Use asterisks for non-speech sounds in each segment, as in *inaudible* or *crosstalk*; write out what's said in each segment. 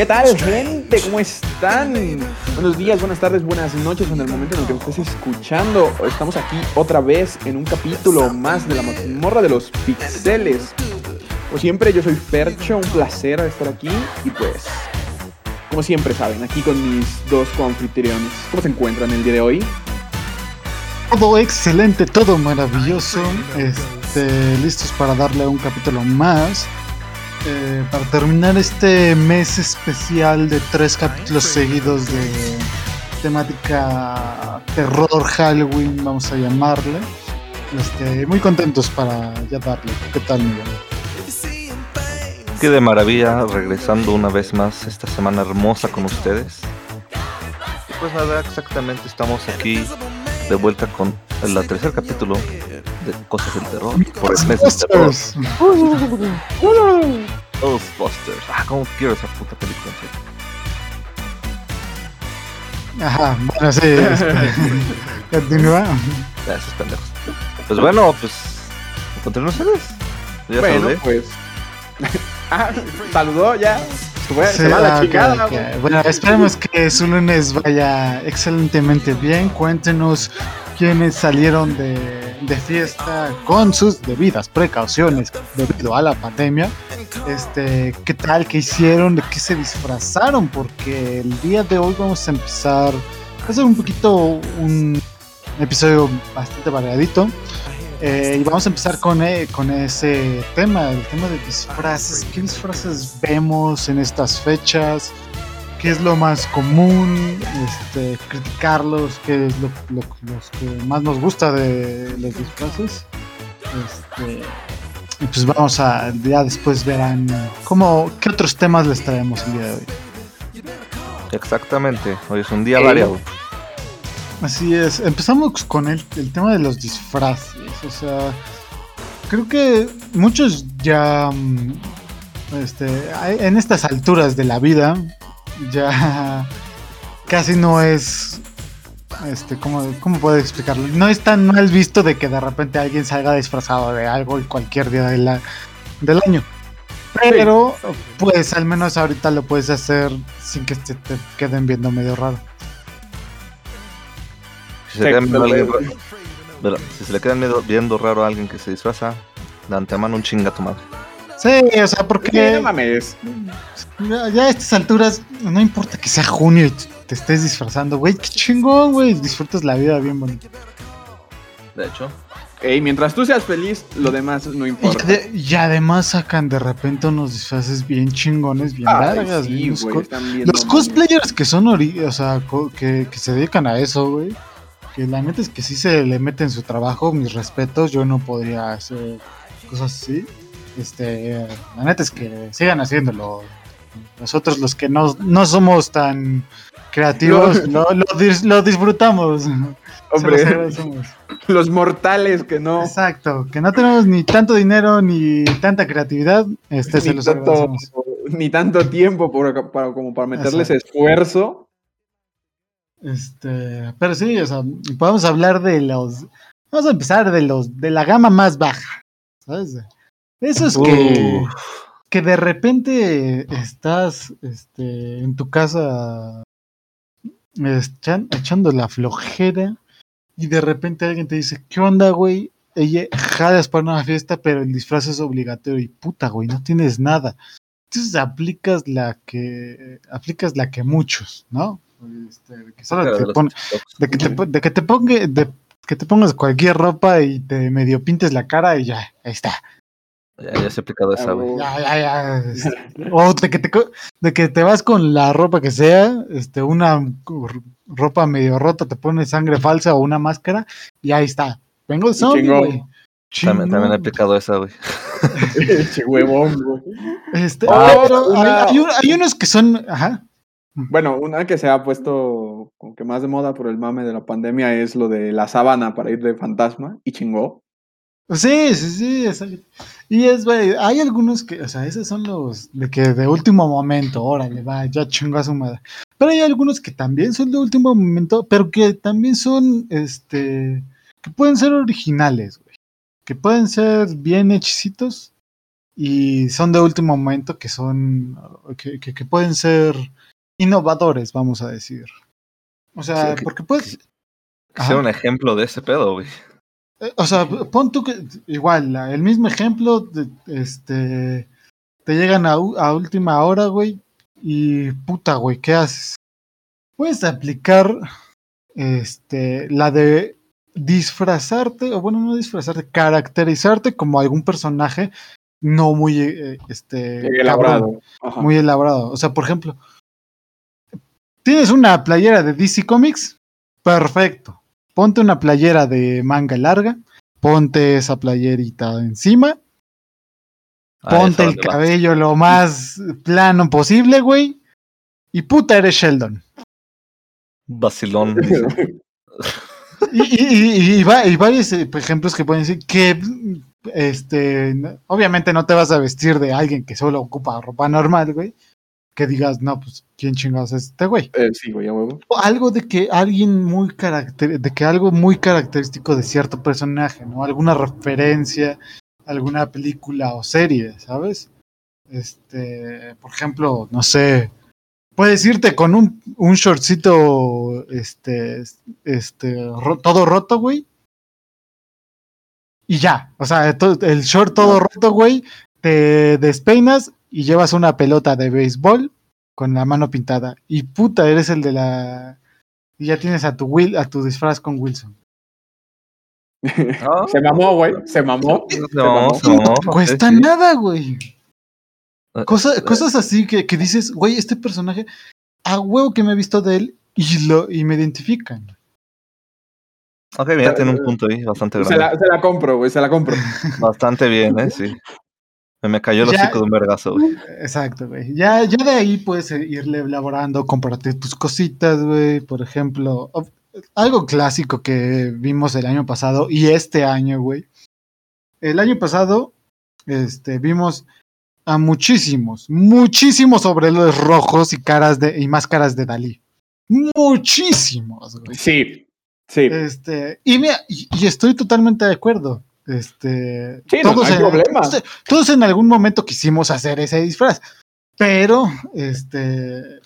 ¿Qué tal, gente? ¿Cómo están? Buenos días, buenas tardes, buenas noches en el momento en el que me estés escuchando. Estamos aquí otra vez en un capítulo más de la mazmorra de los pixeles. Como siempre, yo soy Percho, un placer estar aquí y pues, como siempre saben, aquí con mis dos coanfitriones. ¿Cómo se encuentran el día de hoy? Todo excelente, todo maravilloso. Este, listos para darle un capítulo más. Eh, para terminar este mes especial de tres capítulos seguidos de temática terror Halloween, vamos a llamarle. Este, muy contentos para ya darle. ¿Qué tal, Miguel? Qué de maravilla regresando una vez más esta semana hermosa con ustedes. Pues nada, exactamente estamos aquí de vuelta con el tercer capítulo de Cosas del Terror por el mes del terror. Ghostbusters. Ah, cómo quiero esa puta película. Ajá, bueno, sí. *laughs* Continúa. Gracias, pendejos. Pues bueno, pues. ¿Continúan ustedes? Ya bueno, saludé. pues. *laughs* ah, saludó ya. Se, fue- se Sí, va la ah, ok, chingada, ok. güey. Bueno, esperemos que su lunes vaya excelentemente bien. Cuéntenos quiénes salieron de, de fiesta con sus debidas precauciones debido a la pandemia. Este, ¿qué tal? ¿Qué hicieron? ¿De qué se disfrazaron? Porque el día de hoy vamos a empezar a hacer un poquito un episodio bastante variadito. Eh, y vamos a empezar con, eh, con ese tema, el tema de disfraces. ¿Qué disfraces vemos en estas fechas? ¿Qué es lo más común? Este, criticarlos, qué es lo, lo- los que más nos gusta de los disfraces. Este, y pues vamos a, ya después verán cómo, qué otros temas les traemos el día de hoy. Exactamente. Hoy es un día variado. Así es, empezamos con el, el tema de los disfraces. O sea, creo que muchos ya, mm, este, en estas alturas de la vida, ya casi no es, este, ¿cómo, cómo puedo explicarlo? No es tan mal visto de que de repente alguien salga disfrazado de algo en cualquier día de la, del año. Pero, pues al menos ahorita lo puedes hacer sin que te queden viendo medio raro. Si se, quedan viendo si se le quedan viendo raro a alguien que se disfraza, de antemano un chinga a tu madre. Sí, o sea, Sí, porque no mames. ya, a estas alturas no importa que sea junio y te estés disfrazando, güey, qué chingón, güey, disfrutas la vida bien bonito. De hecho, Ey, mientras tú seas feliz, lo demás no Y, importa. de- y además sacan de repente unos disfraces bien chingones, bien Ay, largas, sí, bien Los cosplayers que son, ori- o sea, co- que, que se dedican a eso, güey, que la neta es que sí se le meten su trabajo, mis respetos, yo no podría hacer cosas así. Este, la neta es que sigan haciéndolo. Nosotros los que no, no somos tan creativos, lo, lo dis- lo disfrutamos. Se Hombre, los mortales que no. Exacto, que no tenemos ni tanto dinero ni tanta creatividad, este se Ni los tanto, ni tanto tiempo por- para, como para meterles Exacto. esfuerzo. Este, pero sí, o sea, podemos hablar de los. Vamos a empezar de los de la gama más baja. ¿Sabes? Esos que, Uf. que de repente estás este, en tu casa echan- echando la flojera y de repente alguien te dice, ¿qué onda, güey? Ella jalas para una fiesta, pero el disfraz es obligatorio y puta, güey, no tienes nada. Entonces aplicas la que aplicas la que muchos, ¿no? Este, que solo de te pon- de que te, pon- de que te ponga, de que te pongas cualquier ropa y te medio pintes la cara y ya, ahí está. Ya, ya se ha aplicado esa, güey. Ya, ya, ya. O de que, te, co- de que te vas con la ropa que sea, este, una ropa medio rota, te pones sangre falsa o una máscara y ahí está. Vengo de zombie, güey. También, también he aplicado esa, güey. *laughs* Che huevón, güey. Este, Ah, pero una- hay, hay unos que son, ajá. Bueno, una que se ha puesto como que más de moda por el mame de la pandemia es lo de la sábana para ir de fantasma y chingó. Sí, sí, sí. el- y es, güey, hay algunos que, o sea, esos son los de que de último momento, órale, va, ya chingó a su madre. Pero hay algunos que también son de último momento, pero que también son, este, que pueden ser originales, güey. Que pueden ser bien hechicitos y son de último momento que son, que, que- que pueden ser innovadores, vamos a decir. O sea, Sí, que- porque puedes, sea un ejemplo de ese pedo, güey. O sea, pon tú que igual, el mismo ejemplo, de, este, te llegan a, última hora, güey, y puta, güey, ¿qué haces? Puedes aplicar, este, la de disfrazarte, o bueno, no disfrazarte, caracterizarte como algún personaje no muy, eh, este, Elaborado. Muy elaborado. O sea, por ejemplo, tienes una playera de DC Comics, perfecto. Ponte una playera de manga larga, ponte esa playerita encima, Ah, ponte el cabello lo más plano posible, güey, y puta eres Sheldon. Vacilón. *laughs* Y, y, y- y va- y varios eh, ejemplos que pueden decir que, este, obviamente no te vas a vestir de alguien que solo ocupa ropa normal, güey. Que digas, no, pues, ¿quién chingados es este güey? Eh, sí, güey, a huevo. Algo de que alguien muy caracter de que algo muy característico de cierto personaje, ¿no? Alguna referencia, alguna película o serie, ¿sabes? Este, por ejemplo, no sé, puedes irte con un, un shortcito, este, este, ro- todo roto, güey. Y ya, o sea, el short todo roto, güey, te despeinas y llevas una pelota de béisbol con la mano pintada. Y puta, eres el de la. Y ya tienes a tu Will, a tu disfraz con Wilson. Ah, Se mamó, güey. Se mamó. Se. No te cuesta Sí, nada, güey. Eh, Cosa- eh, cosas así que, que dices, güey, este personaje, a huevo que me he visto de él y, lo, y me identifican. Ok, mira, tiene un punto ahí bastante Se grande. la, se la compro, güey, se la compro. Bastante bien, ¿eh? Sí. Me, me cayó el Ya. hocico de un vergazo, güey. Exacto, güey. Ya, ya de ahí puedes irle elaborando, comprarte tus cositas, güey. Por ejemplo, algo clásico que vimos el año pasado y este año, güey. El año pasado, este, vimos a muchísimos, muchísimos sobrelos rojos y caras de, y máscaras de Dalí. Muchísimos, güey. Sí, sí. Este, y mira, y, y estoy totalmente de acuerdo. Este, Sí, no, no hay en, problema. todos- todos en algún momento quisimos hacer ese disfraz, pero este,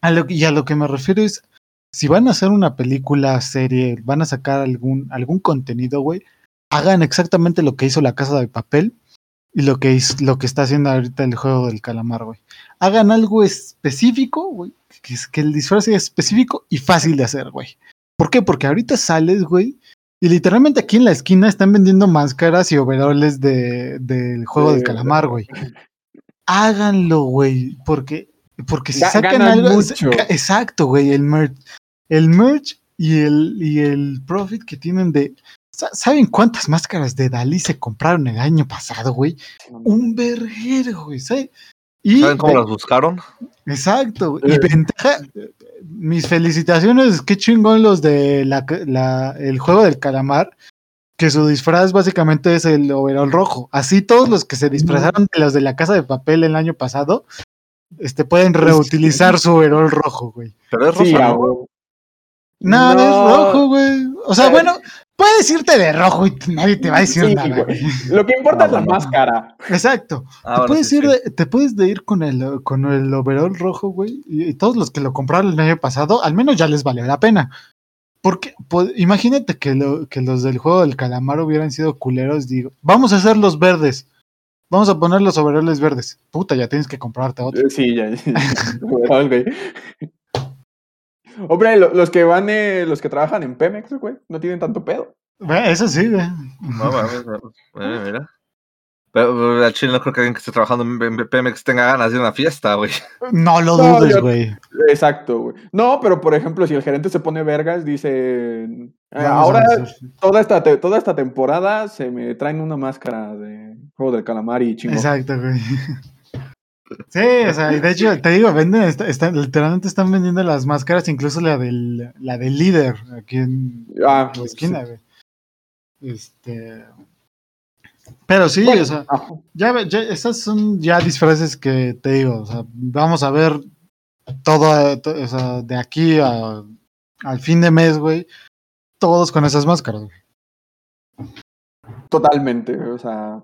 a lo, y a lo que me refiero es, si van a hacer una película, serie, van a sacar algún, algún contenido, güey, hagan exactamente lo que hizo la Casa de Papel y lo que, lo que está haciendo ahorita el juego del calamar, güey. Hagan algo específico, güey, que, es- que el disfraz sea específico y fácil de hacer, güey. ¿Por qué? Porque ahorita sales, güey, y literalmente aquí en la esquina están vendiendo máscaras y overoles de, del juego Sí. del calamar, güey. Háganlo, güey, porque, porque si Ga- sacan algo... mucho. Exacto, güey, el merch. El merch y el, y el profit que tienen de... Sa- ¿Saben cuántas máscaras de Dalí se compraron el año pasado, güey? Un verguero, güey, ¿Saben cómo las buscaron? Exacto. Y Eh. ventaja, mis felicitaciones, qué chingón los de la, la- el juego del calamar, que su disfraz básicamente es el overall rojo. Así todos los que se disfrazaron de los de la casa de papel el año pasado, este pueden reutilizar su overall rojo, güey. Pero es huevo. No, No. es rojo, güey. O sea, Eh. bueno, puedes irte de rojo y nadie te va a decir Sí, nada, güey. Lo que importa Ah, es la máscara. Exacto. Ah, te, bueno, puedes sí, ir sí. de- te puedes de ir con el, con el overall rojo, güey. Y, y todos los que lo compraron el año pasado, al menos ya les valió la pena. Porque pues, imagínate que, lo- que los del juego del calamar hubieran sido culeros. Digo, vamos a hacer los verdes. Vamos a poner los overoles verdes. Puta, ya tienes que comprarte otro. Sí, ya. ya. *laughs* Hombre, lo- los que van, eh, los que trabajan en Pemex, güey, no tienen tanto pedo. Ve, Eso sí, güey. No, mames, no, mira, mira. Pero, al chile no creo que alguien que esté trabajando en Pemex tenga ganas de una fiesta, güey. No lo No, dudes, güey. Exacto, güey. No, pero por ejemplo, si el gerente se pone vergas, dice, eh, ahora toda esta, te- toda esta temporada se me traen una máscara de juego del calamar y chingón. Exacto, güey. Sí, o sea, y de hecho, te digo, venden, está- literalmente están vendiendo las máscaras, incluso la del, la del líder, aquí en Ah, la esquina, güey. Este. Pero sí, Bueno, o sea, ya, ya, esas son ya disfraces que te digo, o sea, vamos a ver todo, to- o sea, de aquí a- al fin de mes, güey, todos con esas máscaras, güey. totalmente, o sea,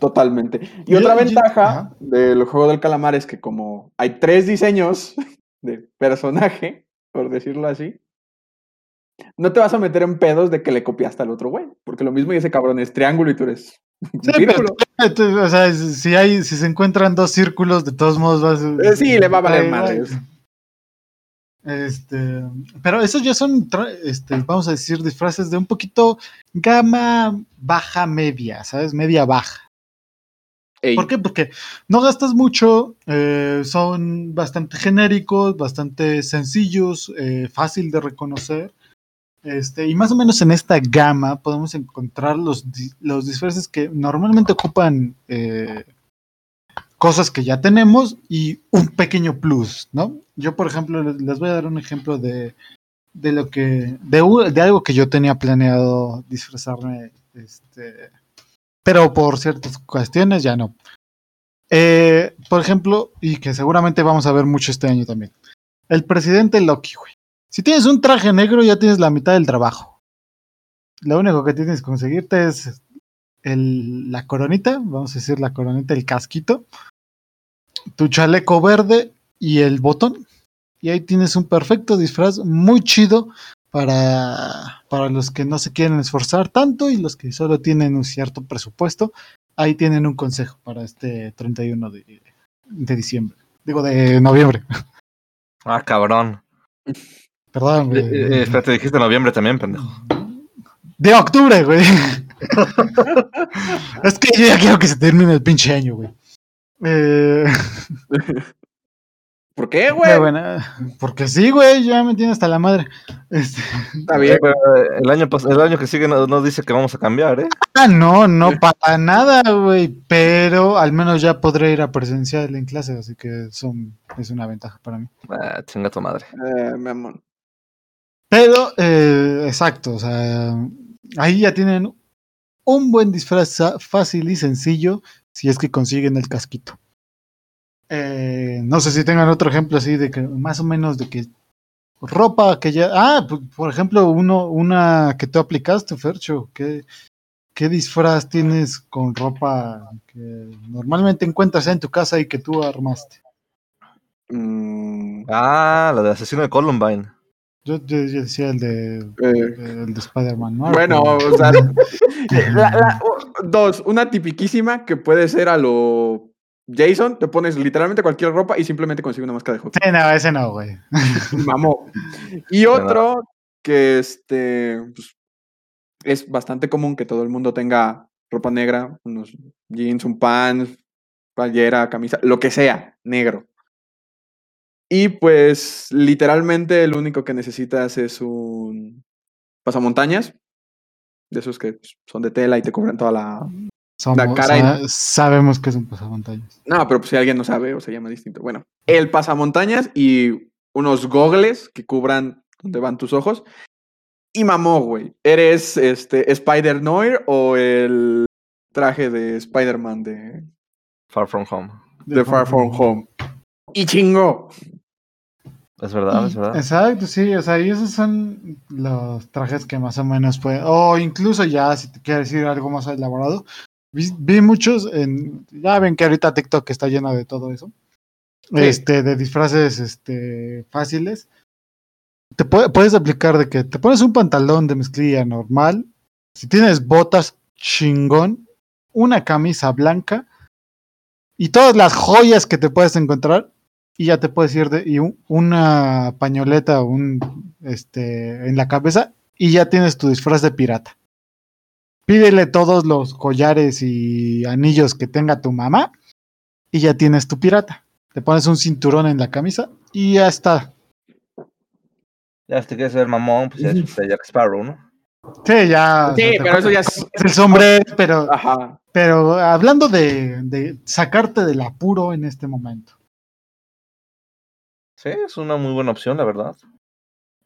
Totalmente. Y otra ventaja del juego del calamar es que como hay tres diseños *laughs* de personaje, por decirlo así, no te vas a meter en pedos de que le copiaste al otro güey. Porque lo mismo y ese cabrón es triángulo y tú eres *laughs* Sí, círculo. pero, o sea, si hay, si se encuentran dos círculos, de todos modos vas Eh, sí, le va a valer madres. Este, pero esos ya son, este, vamos a decir, disfraces de un poquito gama baja media, ¿sabes? Media baja. ¿Por qué? Porque no gastas mucho, eh, son bastante genéricos, bastante sencillos, eh, fácil de reconocer. Este, y más o menos en esta gama podemos encontrar los, los disfraces que normalmente ocupan eh, cosas que ya tenemos y un pequeño plus, ¿no? Yo, por ejemplo, les, voy a dar un ejemplo de, de lo que, de, de algo que yo tenía planeado disfrazarme, este, pero por ciertas cuestiones ya no. Eh, por ejemplo, y que seguramente vamos a ver mucho este año también, el presidente Loki, güey. Si tienes un traje negro, ya tienes la mitad del trabajo. Lo único que tienes que conseguirte es la coronita, vamos a decir la coronita, el casquito, tu chaleco verde y el botón. Y ahí tienes un perfecto disfraz muy chido para, para los que no se quieren esforzar tanto y los que solo tienen un cierto presupuesto. Ahí tienen un consejo para este 31 de, de diciembre. Digo, de noviembre. Ah, cabrón. Perdón, Eh, güey. eh, espérate, dijiste noviembre también, pendejo. De octubre, güey. *laughs* es que yo ya quiero que se termine el pinche año, güey. Eh, *laughs* ¿Por qué, güey? bueno, porque sí, güey, ya me tiene hasta la madre. Este, Está bien. Pero, el, año, el año que sigue no, no dice que vamos a cambiar, ¿eh? ah, no, no para nada, güey. Pero al menos ya podré ir a presencial en clase, así que son, es una ventaja para mí. Ah, chinga tu madre. Eh, mi amor. Pero, eh, exacto, o sea, ahí ya tienen un buen disfraz fácil y sencillo si es que consiguen el casquito. Eh, no sé si tengan otro ejemplo así de que más o menos de que ropa que ya... Ah, por ejemplo, uno, una que tú aplicaste, Fercho, ¿qué, ¿qué disfraz tienes con ropa que normalmente encuentras en tu casa y que tú armaste? Mm, Ah, la de asesino de Columbine. Yo, yo- yo decía el de, eh, el de Spider-Man, ¿no? Bueno, o sea, *laughs* la- la- o- dos, una tipiquísima que puede ser a lo Jason, te pones literalmente cualquier ropa y simplemente consigues una máscara de hockey. Sí, no, ese no, güey. *laughs* Mamó. Y otro que este pues, es bastante común que todo el mundo tenga ropa negra, unos jeans, un pants, playera, camisa, lo que sea, negro. Y pues literalmente el único que necesitas es un pasamontañas, de esos que pues, son de tela y te cubren toda la... Somos- cara sabemos que es un pasamontañas. No, pero pues, si alguien no sabe o se llama distinto. Bueno, el pasamontañas y unos gogles que cubran donde van tus ojos. Y mamó, güey. ¿Eres este Spider Noir o el traje de Spider-Man de, Far From Home. de Far From Home? Y chingo. Es verdad, es verdad. Exacto, sí, o sea, y esos son los trajes que más o menos pueden, o incluso ya, si te quieres decir algo más elaborado, vi, vi muchos en, ya ven que ahorita TikTok está lleno de todo eso, Sí. este, de disfraces, este, fáciles. Te puede- puedes aplicar de que te pones un pantalón de mezclilla normal, si tienes botas, chingón, una camisa blanca y todas las joyas que te puedes encontrar y ya te puedes ir de y un- una pañoleta un este en la cabeza y ya tienes tu disfraz de pirata. Pídele todos los collares y anillos que tenga tu mamá y ya tienes tu pirata. Te pones un cinturón en la camisa y ya está. Ya, si te quieres ver mamón, pues ya es de Jack Sparrow, ¿no? Sí, ya. Sí, pero eso ya es. el sombrero, pero Ajá. pero hablando de, de sacarte del apuro en este momento. Sí, es una muy buena opción, la verdad.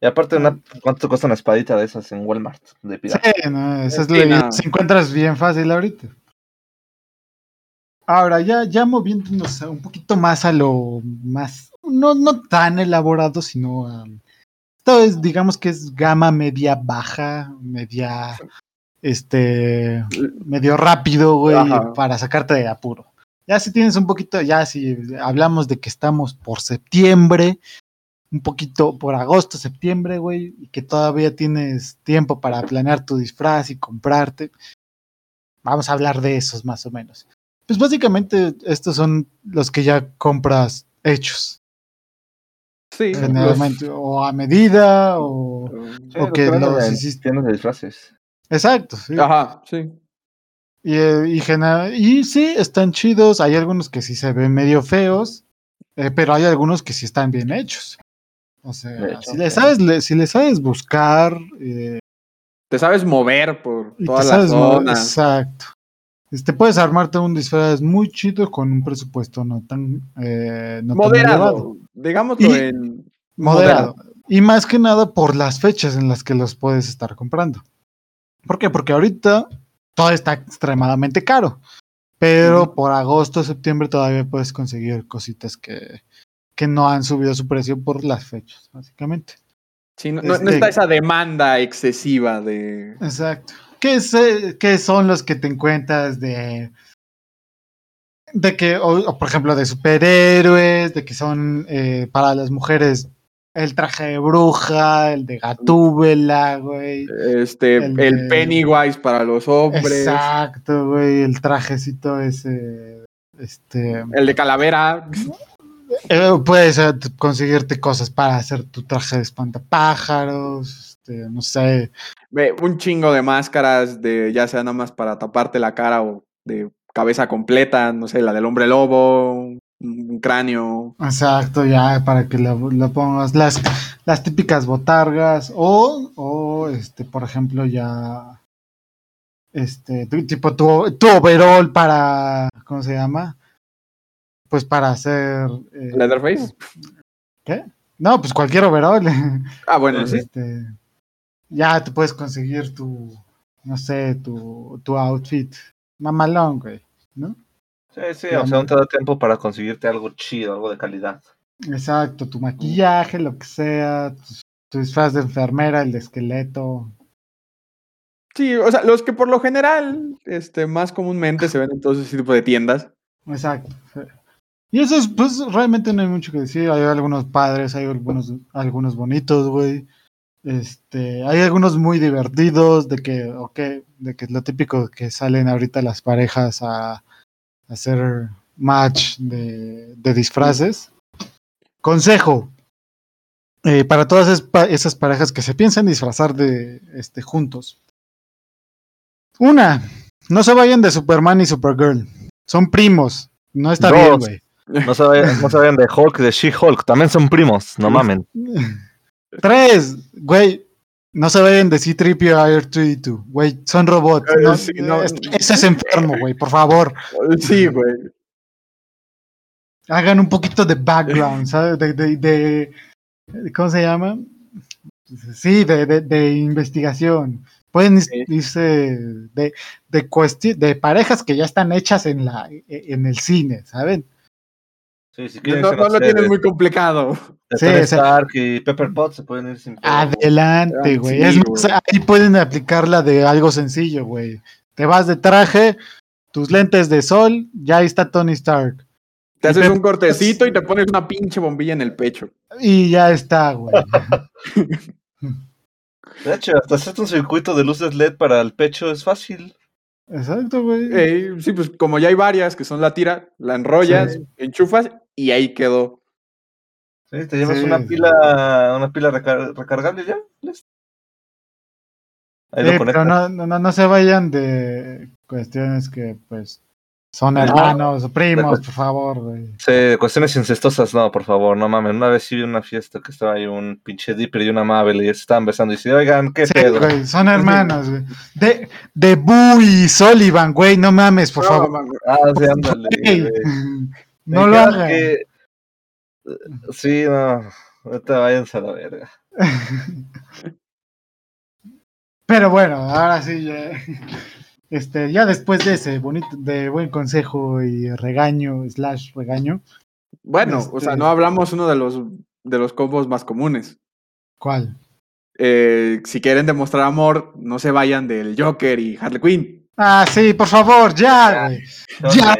Y aparte, una, ¿cuánto te cuesta una espadita de esas en Walmart? De pirata? Sí, no, esa es Sí, la no. se encuentras bien fácil ahorita. Ahora, ya, ya moviéndonos a un poquito más a lo más, no, no tan elaborado, sino a, esto es, digamos que es gama media baja, media, este, medio rápido, güey, Ajá. para sacarte de apuro. Ya si tienes un poquito, ya si hablamos de que estamos por septiembre, un poquito por agosto, septiembre, güey, y que todavía tienes tiempo para planear tu disfraz y comprarte. Vamos a hablar de esos más o menos. Pues básicamente estos son los que ya compras hechos, Sí, los- generalmente, o a medida, o... Sí, lo que los hiciste. de disfraces. Exacto, sí. Ajá, sí. Y, eh, y, y sí, están chidos. Hay algunos que sí se ven medio feos, eh, pero hay algunos que sí están bien hechos. O sea, hecho, si, le sabes, le- si le sabes buscar eh, Te sabes mover por y toda te la sabes mo- zona. Exacto. Este, puedes armarte un disfraz muy chido con un presupuesto no tan, eh, no tan elevado. Moderado. Digámoslo Y- en. Moderado. Y más que nada por las fechas en las que los puedes estar comprando. ¿Por qué? Porque ahorita todo está extremadamente caro. Pero por agosto, septiembre todavía puedes conseguir cositas que, que no han subido su precio por las fechas, básicamente. Sí, no, no- no Este- está esa demanda excesiva de. Exacto. ¿Qué, es, eh, qué son los que te encuentras de... De que, o, o, por ejemplo, de superhéroes, de que son eh, para las mujeres el traje de bruja, el de gatúbela, güey. Este, El el, de- Pennywise para los hombres. Exacto, güey, el trajecito ese, este, El de calavera. Eh, puedes eh, conseguirte cosas para hacer tu traje de espantapájaros, este, no sé, Un chingo de máscaras, de ya sea nada más para taparte la cara o de cabeza completa, no sé, la del hombre lobo, un, cráneo. exacto, ya para que lo, lo pongas, las, las típicas botargas, o, o, este, por ejemplo, ya, este, tipo tu, tu overall para, ¿cómo se llama? Pues para hacer... eh, Leatherface. ¿Qué? No, pues cualquier overall. *laughs* Ah, bueno, sí. Este, ya te puedes conseguir tu, no sé, tu, tu outfit mamalón, güey, ¿no? Sí, sí, o sea, aún te da tiempo para conseguirte algo chido, algo de calidad. Exacto, tu maquillaje, lo que sea, tu, tu disfraz de enfermera, el de esqueleto. Sí, o sea, los que por lo general, este, más comúnmente se ven en todos ese tipo de tiendas. Exacto. Y eso es, pues realmente no hay mucho que decir. Hay algunos padres, hay algunos, algunos bonitos, güey. Este, hay algunos muy divertidos de que, ok, de que es lo típico que salen ahorita las parejas a, a hacer match de, de disfraces. Consejo. eh, para todas es- pa- esas parejas que se piensan disfrazar de este juntos. Una, no se vayan de Superman y Supergirl. Son primos. No está Dos. bien, güey. No se vayan, no se vayan de Hulk, de She-Hulk, también son primos, no mamen. Tres, güey. No se vayan de C-3PO a R2D2. Güey, son robots. No, sí, no. es- Ese es enfermo, güey. Por favor, Sí, güey. hagan un poquito de background, ¿sabes? De, de, de- ¿Cómo se llama? Sí, de, de, de investigación. Pueden Sí. irse de, de, de parejas que ya están hechas en, la, en el cine, ¿saben? Sí, si No, lo tienen de- muy complicado. Sí, Tony o sea- Stark y Pepper Potts se pueden ir sin. Adelante, Ah, güey. sí, ahí pueden aplicarla de algo sencillo, güey. Te vas de traje, tus lentes de sol, ya ahí está Tony Stark. Te Y haces un cortecito y te pones una pinche bombilla en el pecho. Y ya está, güey. *laughs* De hecho, hasta hacerte un circuito de luces LED para el pecho es fácil. Exacto, güey. Eh, sí, pues como ya hay varias que son la tira, la enrollas, Sí. enchufas y ahí quedó. Sí, te llevas Sí. una pila, una pila recar- recargable ya. listo. Ahí Sí, lo pero no, no, no se vayan de cuestiones que, pues, son No, hermanos primos, por favor, güey. Sí, cuestiones incestosas, no, por favor, no mames. Una vez sí vi una fiesta que estaba ahí un pinche Dipper y una Mabel y estaban besando y dice, oigan, qué Sí, pedo. güey, son *laughs* hermanos, güey. De, de Boo y Sullivan, güey, no mames, por No, favor. man, Ah, sí, ándale. *laughs* Güey, güey. No lo hagan. que- Sí, no. Ahorita váyanse a la verga. *laughs* Pero bueno, ahora sí, ya, este, ya después de ese bonito, de buen consejo y regaño, slash regaño, Bueno, o sea, Este- no hablamos uno de los de los combos más comunes. ¿cuál? eh, si quieren demostrar amor, no se vayan del Joker y Harley Quinn. Ah, sí, por favor, ya, güey. Ya,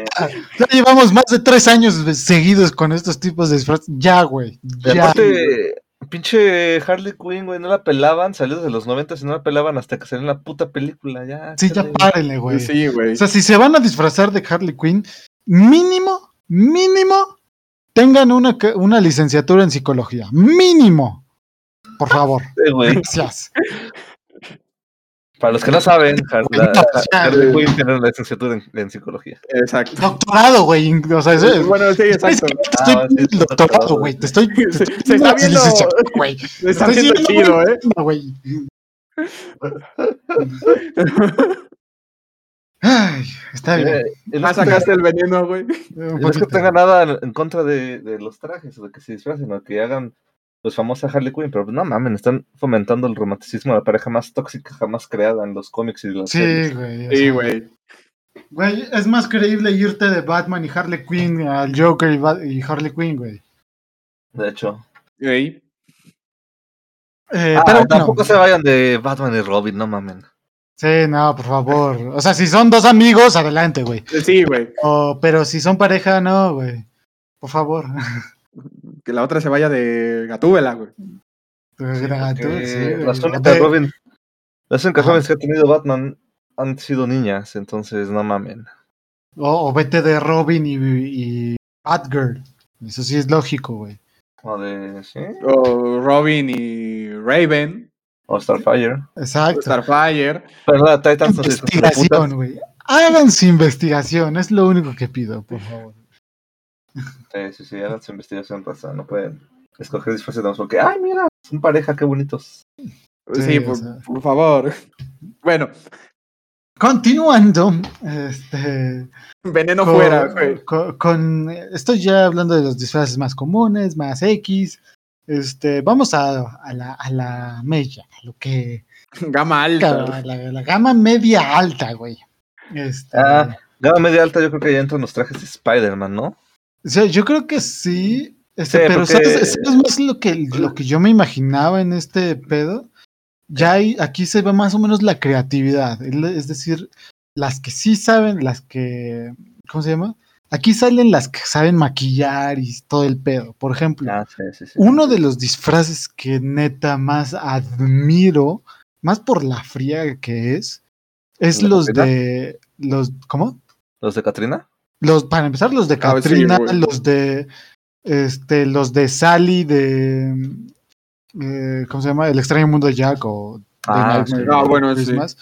ya llevamos más de tres años seguidos con estos tipos de disfraces. Ya, güey. Ya. aparte, pinche Harley Quinn, güey, no la pelaban, salió desde los 90 y no la pelaban hasta que salió en la puta película, ya. Sí, ya chale. párenle, güey. Sí, güey. O sea, si se van a disfrazar de Harley Quinn, mínimo, mínimo, tengan una, una licenciatura en psicología. Mínimo. Por favor. Sí. Gracias. *laughs* Para los que no saben, Harley. Quinn tiene una licenciatura en, en psicología. Exacto. Doctorado, güey. O sea, eso es- Bueno, sí, exacto. Te estoy Ah, sí, pidiendo sí, el doctorado, güey. Te estoy. te Se- estoy *laughs* se está viendo- güey. Está Estoy viendo diciendo, chido, ¿eh? güey. Ay, está bien. Eh, no Ah, es sacaste el veneno, güey. No es que tenga nada en- en contra de, de los trajes o de que se disfracen o que hagan pues famosa Harley Quinn, pero pues, no mamen, están fomentando el romanticismo de la pareja más tóxica jamás creada en los cómics y las series. Sí, güey. Sí, güey. Güey, es más creíble irte de Batman y Harley Quinn al Joker y, Ba- y Harley Quinn, güey. De hecho. Güey. Eh, Ah, pero tampoco se vayan de Batman y Robin, no mamen. Sí, no, por favor. O sea, si son dos amigos, adelante, güey. Sí, güey. O- pero si son pareja, no, güey. Por favor. *laughs* Que la otra se vaya de Gatúbela, güey. Sí, las O únicas Robin, las únicas Ajá. Robins que ha tenido Batman han sido niñas, entonces no mamen. O, o vete de Robin y, y Batgirl. Eso sí es lógico, güey. O de, ¿sí? O Robin y Raven. O Starfire. Exacto. Starfire. Pero la Titans. Investigación, güey. Hagan su investigación, es lo único que pido, por favor. Sí, sí, sí, hagan su investigación, raza. No pueden escoger disfraces de porque, ay, mira, son pareja, qué bonitos. Sí, Sí, o por, sea. por favor. Bueno, Continuando, este, veneno con, fuera, güey. con- con- estoy ya hablando de los disfraces más comunes, más X. Este, vamos a, a la, a la media, a lo que Gama alta. a la, la gama media alta, güey. Este, Ah. Gama media alta, yo creo que ya entran los trajes de Spider-Man, ¿no? O sea, yo creo que sí. Este, Sí, pero porque- ¿sabes, sabes más lo que, lo que yo me imaginaba en este pedo? Ya hay, aquí se ve más o menos la creatividad. Es decir, las que sí saben, las que. ¿Cómo se llama? Aquí salen las que saben maquillar y todo el pedo. Por ejemplo, Ah, sí, sí, sí. uno de los disfraces que neta más admiro, más por la fría que es, es ¿La los de. los ¿Cómo? ¿Los de Katrina? Los, para empezar, los de Ah, sí, Katrina, los de. Este, los de Sally de. eh, ¿Cómo se llama? El extraño mundo de Jack o de Ah, sí. Ah, bueno, sí. Christmas.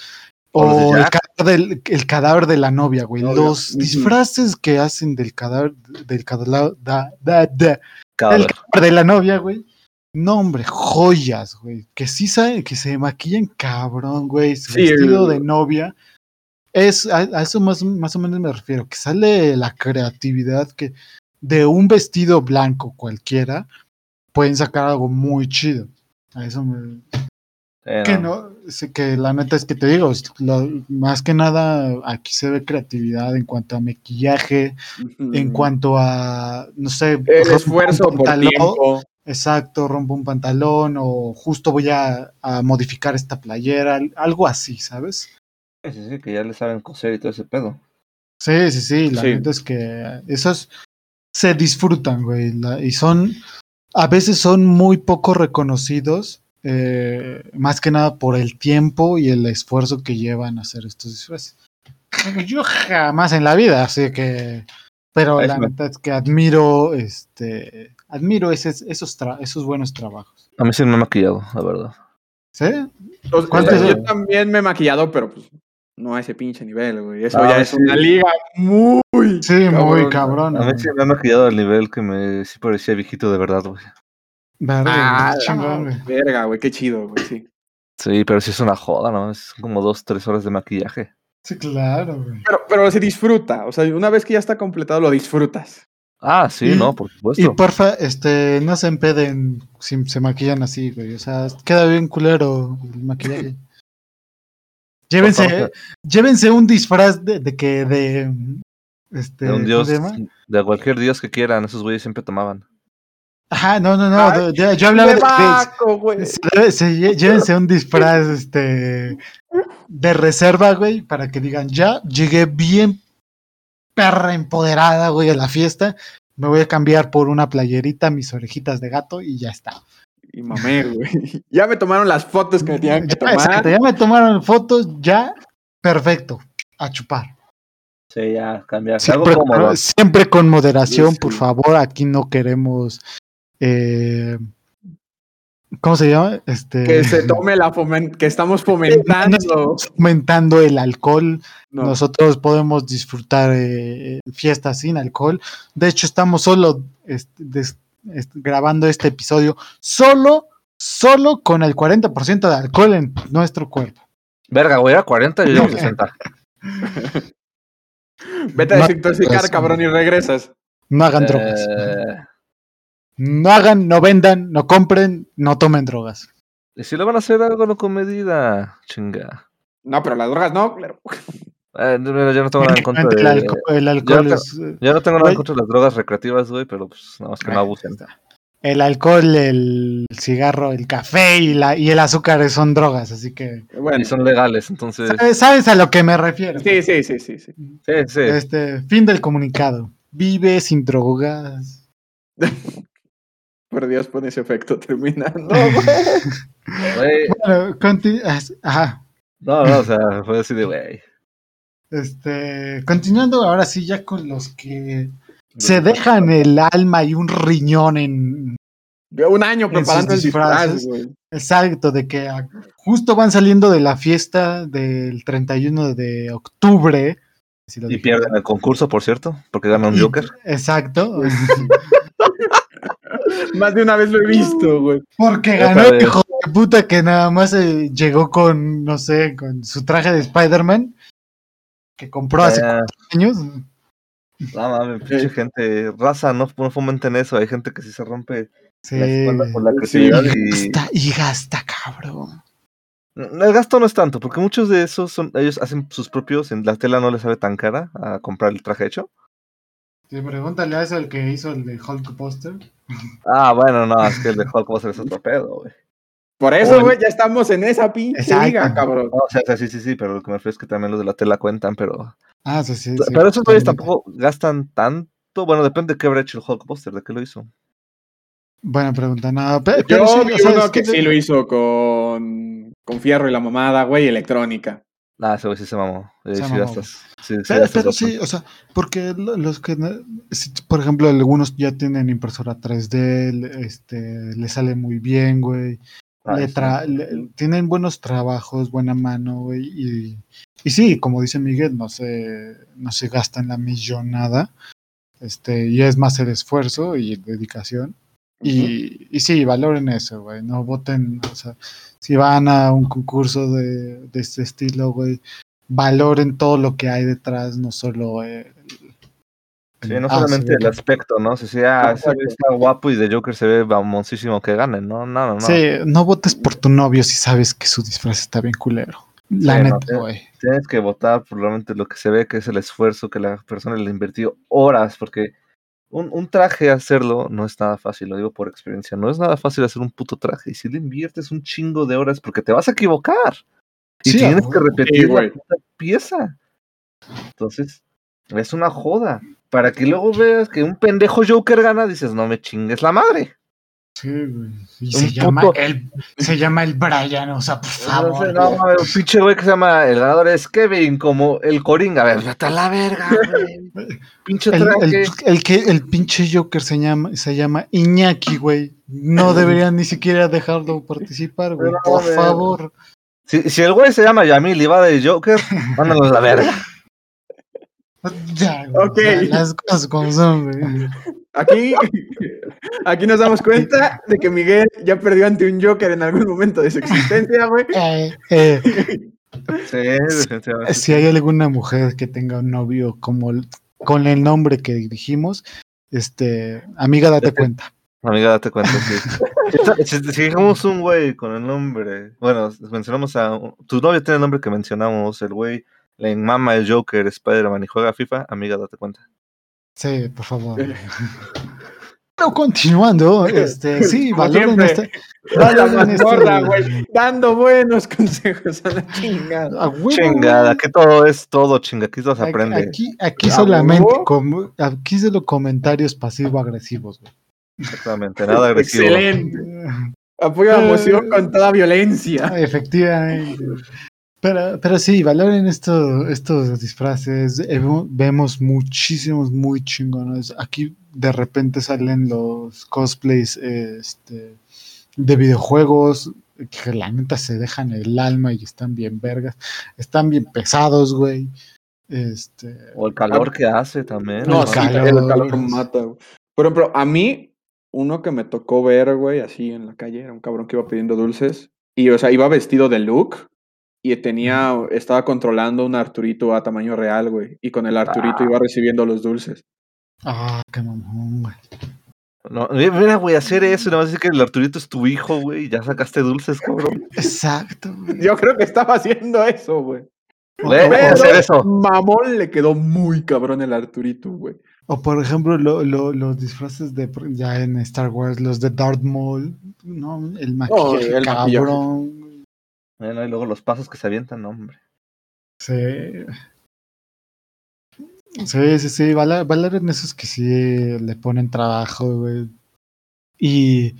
O de el cadáver, del, el cadáver de la novia, güey. Novia. Los disfraces que hacen del cadáver, del cadáver, da, da, da, Cada el cadáver de la novia, güey. No, hombre, joyas, güey. Que sí saben, que se maquillan cabrón, güey. Su Sí, vestido el- de novia. Es, a, a eso más, más o menos me refiero. Que sale la creatividad que de un vestido blanco cualquiera pueden sacar algo muy chido. A eso me, que no, que la neta es que te digo, lo- más que nada aquí se ve creatividad en cuanto a maquillaje, en cuanto a, no sé. El esfuerzo por pantalón, tiempo. Exacto, rompo un pantalón o justo voy a, a modificar esta playera, algo así, ¿sabes? Sí, sí, que ya le saben coser y todo ese pedo. Sí, sí, sí, la Sí. neta es que esos se disfrutan, güey, la- y son, a veces son muy poco reconocidos, eh, más que nada por el tiempo y el esfuerzo que llevan a hacer estos disfraces. Yo jamás en la vida, así que, pero la neta es que admiro, este, admiro ese- esos, tra- esos buenos trabajos. A mí sí me he maquillado, la verdad. ¿Sí? O sea, ¿Cuántos- yo también me he maquillado, pero pues no a ese pinche nivel, güey. Eso Ah, ya es una liga muy. Sí, muy Cabrón. A mí sí me he maquillado al nivel que me sí parecía viejito de verdad, güey. Verga, Ah, chingón, güey. verga, güey, qué chido, güey, sí. Sí, pero sí es una joda, ¿no? Es como dos, tres horas de maquillaje. Sí, claro, güey. Pero, pero se disfruta, o sea, una vez que ya está completado, lo disfrutas. Ah, sí, Y- no, por Y supuesto. porfa, este, no se empeden si se maquillan así, güey. O sea, queda bien culero el maquillaje. *laughs* llévense, llévense un disfraz de, de que de este de un ¿cómo dios, de cualquier dios que quieran, esos güeyes siempre tomaban. Ajá, no, no, no. Ay, yo, yo hablaba De de. Se- se- llévense un disfraz este de reserva, güey, para que digan, ya llegué bien perra empoderada, güey, a la fiesta. Me voy a cambiar por una playerita, mis orejitas de gato y ya está. Y mamé, güey. *laughs* Ya me tomaron las fotos que me tenían que *laughs* exacto, tomar. ya me tomaron fotos, ya, perfecto, a chupar. Sí, ya, cambiar. Siempre, cómodo. siempre con moderación, Sí. por favor. Aquí no queremos. eh, ¿Cómo se llama? Este, Que se tome la que estamos *laughs* fomentando. fomentando el alcohol. No. Nosotros podemos disfrutar eh, fiestas sin alcohol. De hecho, estamos solo este, grabando este episodio solo, solo con el 40% de alcohol en nuestro cuerpo. Verga, güey, era 40 y yo llevo 60. *laughs* Vete a desintoxicar, cabrón, y regresas. No hagan drogas. Eh, No hagan, no vendan, no compren, no tomen drogas. y si le van a hacer algo, no con medida. Chinga. No, pero las drogas no, claro. Eh, yo no tengo nada en contra el, de. el alcohol es, eh, Yo no tengo nada en contra de las drogas recreativas, güey, pero pues nada más que no abusen. El alcohol, el cigarro, el café y, la, y el azúcar son drogas, así que Bueno, Y son legales, entonces. ¿sabes, sabes a lo que me refiero. sí, sí, sí, sí, sí. Sí, sí. Este, fin del comunicado. Vive sin drogas. *laughs* Por Dios, pone ese efecto terminando. *laughs* Güey, Bueno, conti- as- ajá. No, no, o sea, fue así de, güey. Este, continuando ahora sí ya con los que se dejan el alma y un riñón en Un año preparando el disfraz, exacto de que a- justo van saliendo de la fiesta del 31 de octubre. si lo Y dije pierden el concurso, por cierto, porque gana un Joker. Exacto. *laughs* Más de una vez lo he visto, güey. Porque ganó el sabes. hijo de puta que nada más eh, llegó con, no sé, con su traje de Spider-Man que compró hace Eh, cuatro años. no mames, pinche gente. Raza, no, no fomenten eso. Hay gente que sí se rompe Sí. la espalda por la Sí. creatividad Y y. gasta, y gasta, cabrón. El gasto no es tanto, porque muchos de esos son, ellos hacen sus propios, en la tela no les sale tan cara a comprar el traje hecho. Sí, pregúntale a eso el que hizo el de Hulk Poster. Ah, bueno, no, es que el de Hulk ser ese otro pedo, güey. Por eso, güey, ya estamos en esa pinche Exacto. liga, cabrón. No, o sea, sí, sí, sí, pero lo que me refiero es que también los de la tela cuentan, pero. Ah, sí, sí. sí, pero esos güeyes tampoco gastan tanto. Bueno, depende de qué habrá hecho el Hulk Poster, de qué lo hizo. Buena pregunta. No, pe- Yo pero sí, vi o sea, uno es que sí lo hizo con, con Fierro y la mamada, güey, electrónica. Ah, ese güey sí se mamó. Eh, Se sí mamó. gastas. Sí, sí Pero, gastas pero bastante. sí, o sea, porque lo- los que, por ejemplo, algunos ya tienen impresora 3D, le- este, le sale muy bien, güey. Le sí. tra- le- tienen buenos trabajos, buena mano, güey. Y, y sí, como dice Miguel, no se, no se gasta en la millonada. Este, y es más el esfuerzo y dedicación. Y, y sí, valoren eso, güey. No voten, o sea, si van a un concurso de, de este estilo, güey, valoren todo lo que hay detrás, no solo el- Sí, no ah, solamente sí, el aspecto, ¿no? Si sea, ese güey está guapo y de Joker se ve mamoncísimo que gane, ¿no? No, no, no. Sí, no votes por tu novio si sabes que su disfraz está bien culero. La Sí, neta, sí. güey. Tienes que votar por realmente lo que se ve que es el esfuerzo que la persona le invirtió horas, porque un, un traje hacerlo no es nada fácil, lo digo por experiencia, no es nada fácil hacer un puto traje. Y si le inviertes un chingo de horas, porque te vas a equivocar. Y Sí, tienes a que repetir Sí, la pieza. Entonces, es una joda. Para que luego veas que un pendejo Joker gana, dices, no me chingues la madre. Sí, güey. Y se llama el se llama el Brian, o sea, por *laughs* favor. no, un pinche güey que se llama, el ganador es Kevin, como el Coringa. A ver, vete a la verga, güey. *laughs* Pinche El, traje. el- el que el pinche Joker se llama se llama Iñaki, güey. No *laughs* deberían ni siquiera dejarlo participar, güey. Por favor. Si, si el güey se llama Yamil y va de Joker, mándanos a la verga. *laughs* Ya, Ok. ya, las cosas como son, güey. Aquí, aquí nos damos cuenta de que Miguel ya perdió ante un Joker en algún momento de su existencia, güey. *laughs* Eh, eh, Sí, si hay alguna mujer que tenga un novio como el- con el nombre que dijimos, este, amiga, date cuenta. Amiga, date cuenta, sí. *laughs* Si, si- dijimos un güey con el nombre, bueno, mencionamos a. Tu novio tiene el nombre que mencionamos, el güey le mama el Joker, Spider-Man y juega FIFA, amiga, date cuenta. Sí, por favor. *laughs* Pero continuando, *laughs* este, sí, Como valoren *laughs* valoren este- güey, dando buenos consejos a la chingada. a huevo, Chingada, que todo es todo, chinga. Aquí se Aquí, aprende. aquí, aquí ¿A solamente aquí solo comentarios pasivo-agresivos, güey. Exactamente, nada agresivo. Excelente. Apoyo la emoción con toda violencia. Efectivamente. Pero, pero sí, valoren esto, estos disfraces. Vemos- muchísimos muy chingones. Aquí de repente salen los cosplays este, de videojuegos que la neta se dejan el alma y están bien vergas. Están bien pesados, güey. Este, O el calor que hace también. No, el sí, calor. el calor mata, güey. Por ejemplo, a mí, uno que me tocó ver, güey, así en la calle, era un cabrón que iba pidiendo dulces. Y, o sea, iba vestido de Luke y tenía, estaba controlando un Arturito a tamaño real, güey. Y con el Arturito Ah. iba recibiendo los dulces. ah, qué mamón, güey. No, mira, güey, hacer eso, nada más decir que el Arturito es tu hijo, güey, y ya sacaste dulces, cabrón. Exacto, güey. Yo creo que estaba haciendo eso, güey. Güey, Pero hacer eso. mamón le quedó muy cabrón el Arturito, güey. O por ejemplo, lo- lo- los disfraces de ya en Star Wars, los de Darth Maul, ¿no? El maquillaje el maquillaje. Bueno, y luego los pasos que se avientan, hombre. Sí. Sí, sí, sí. vala- Valoren esos que sí le ponen trabajo, güey. Y,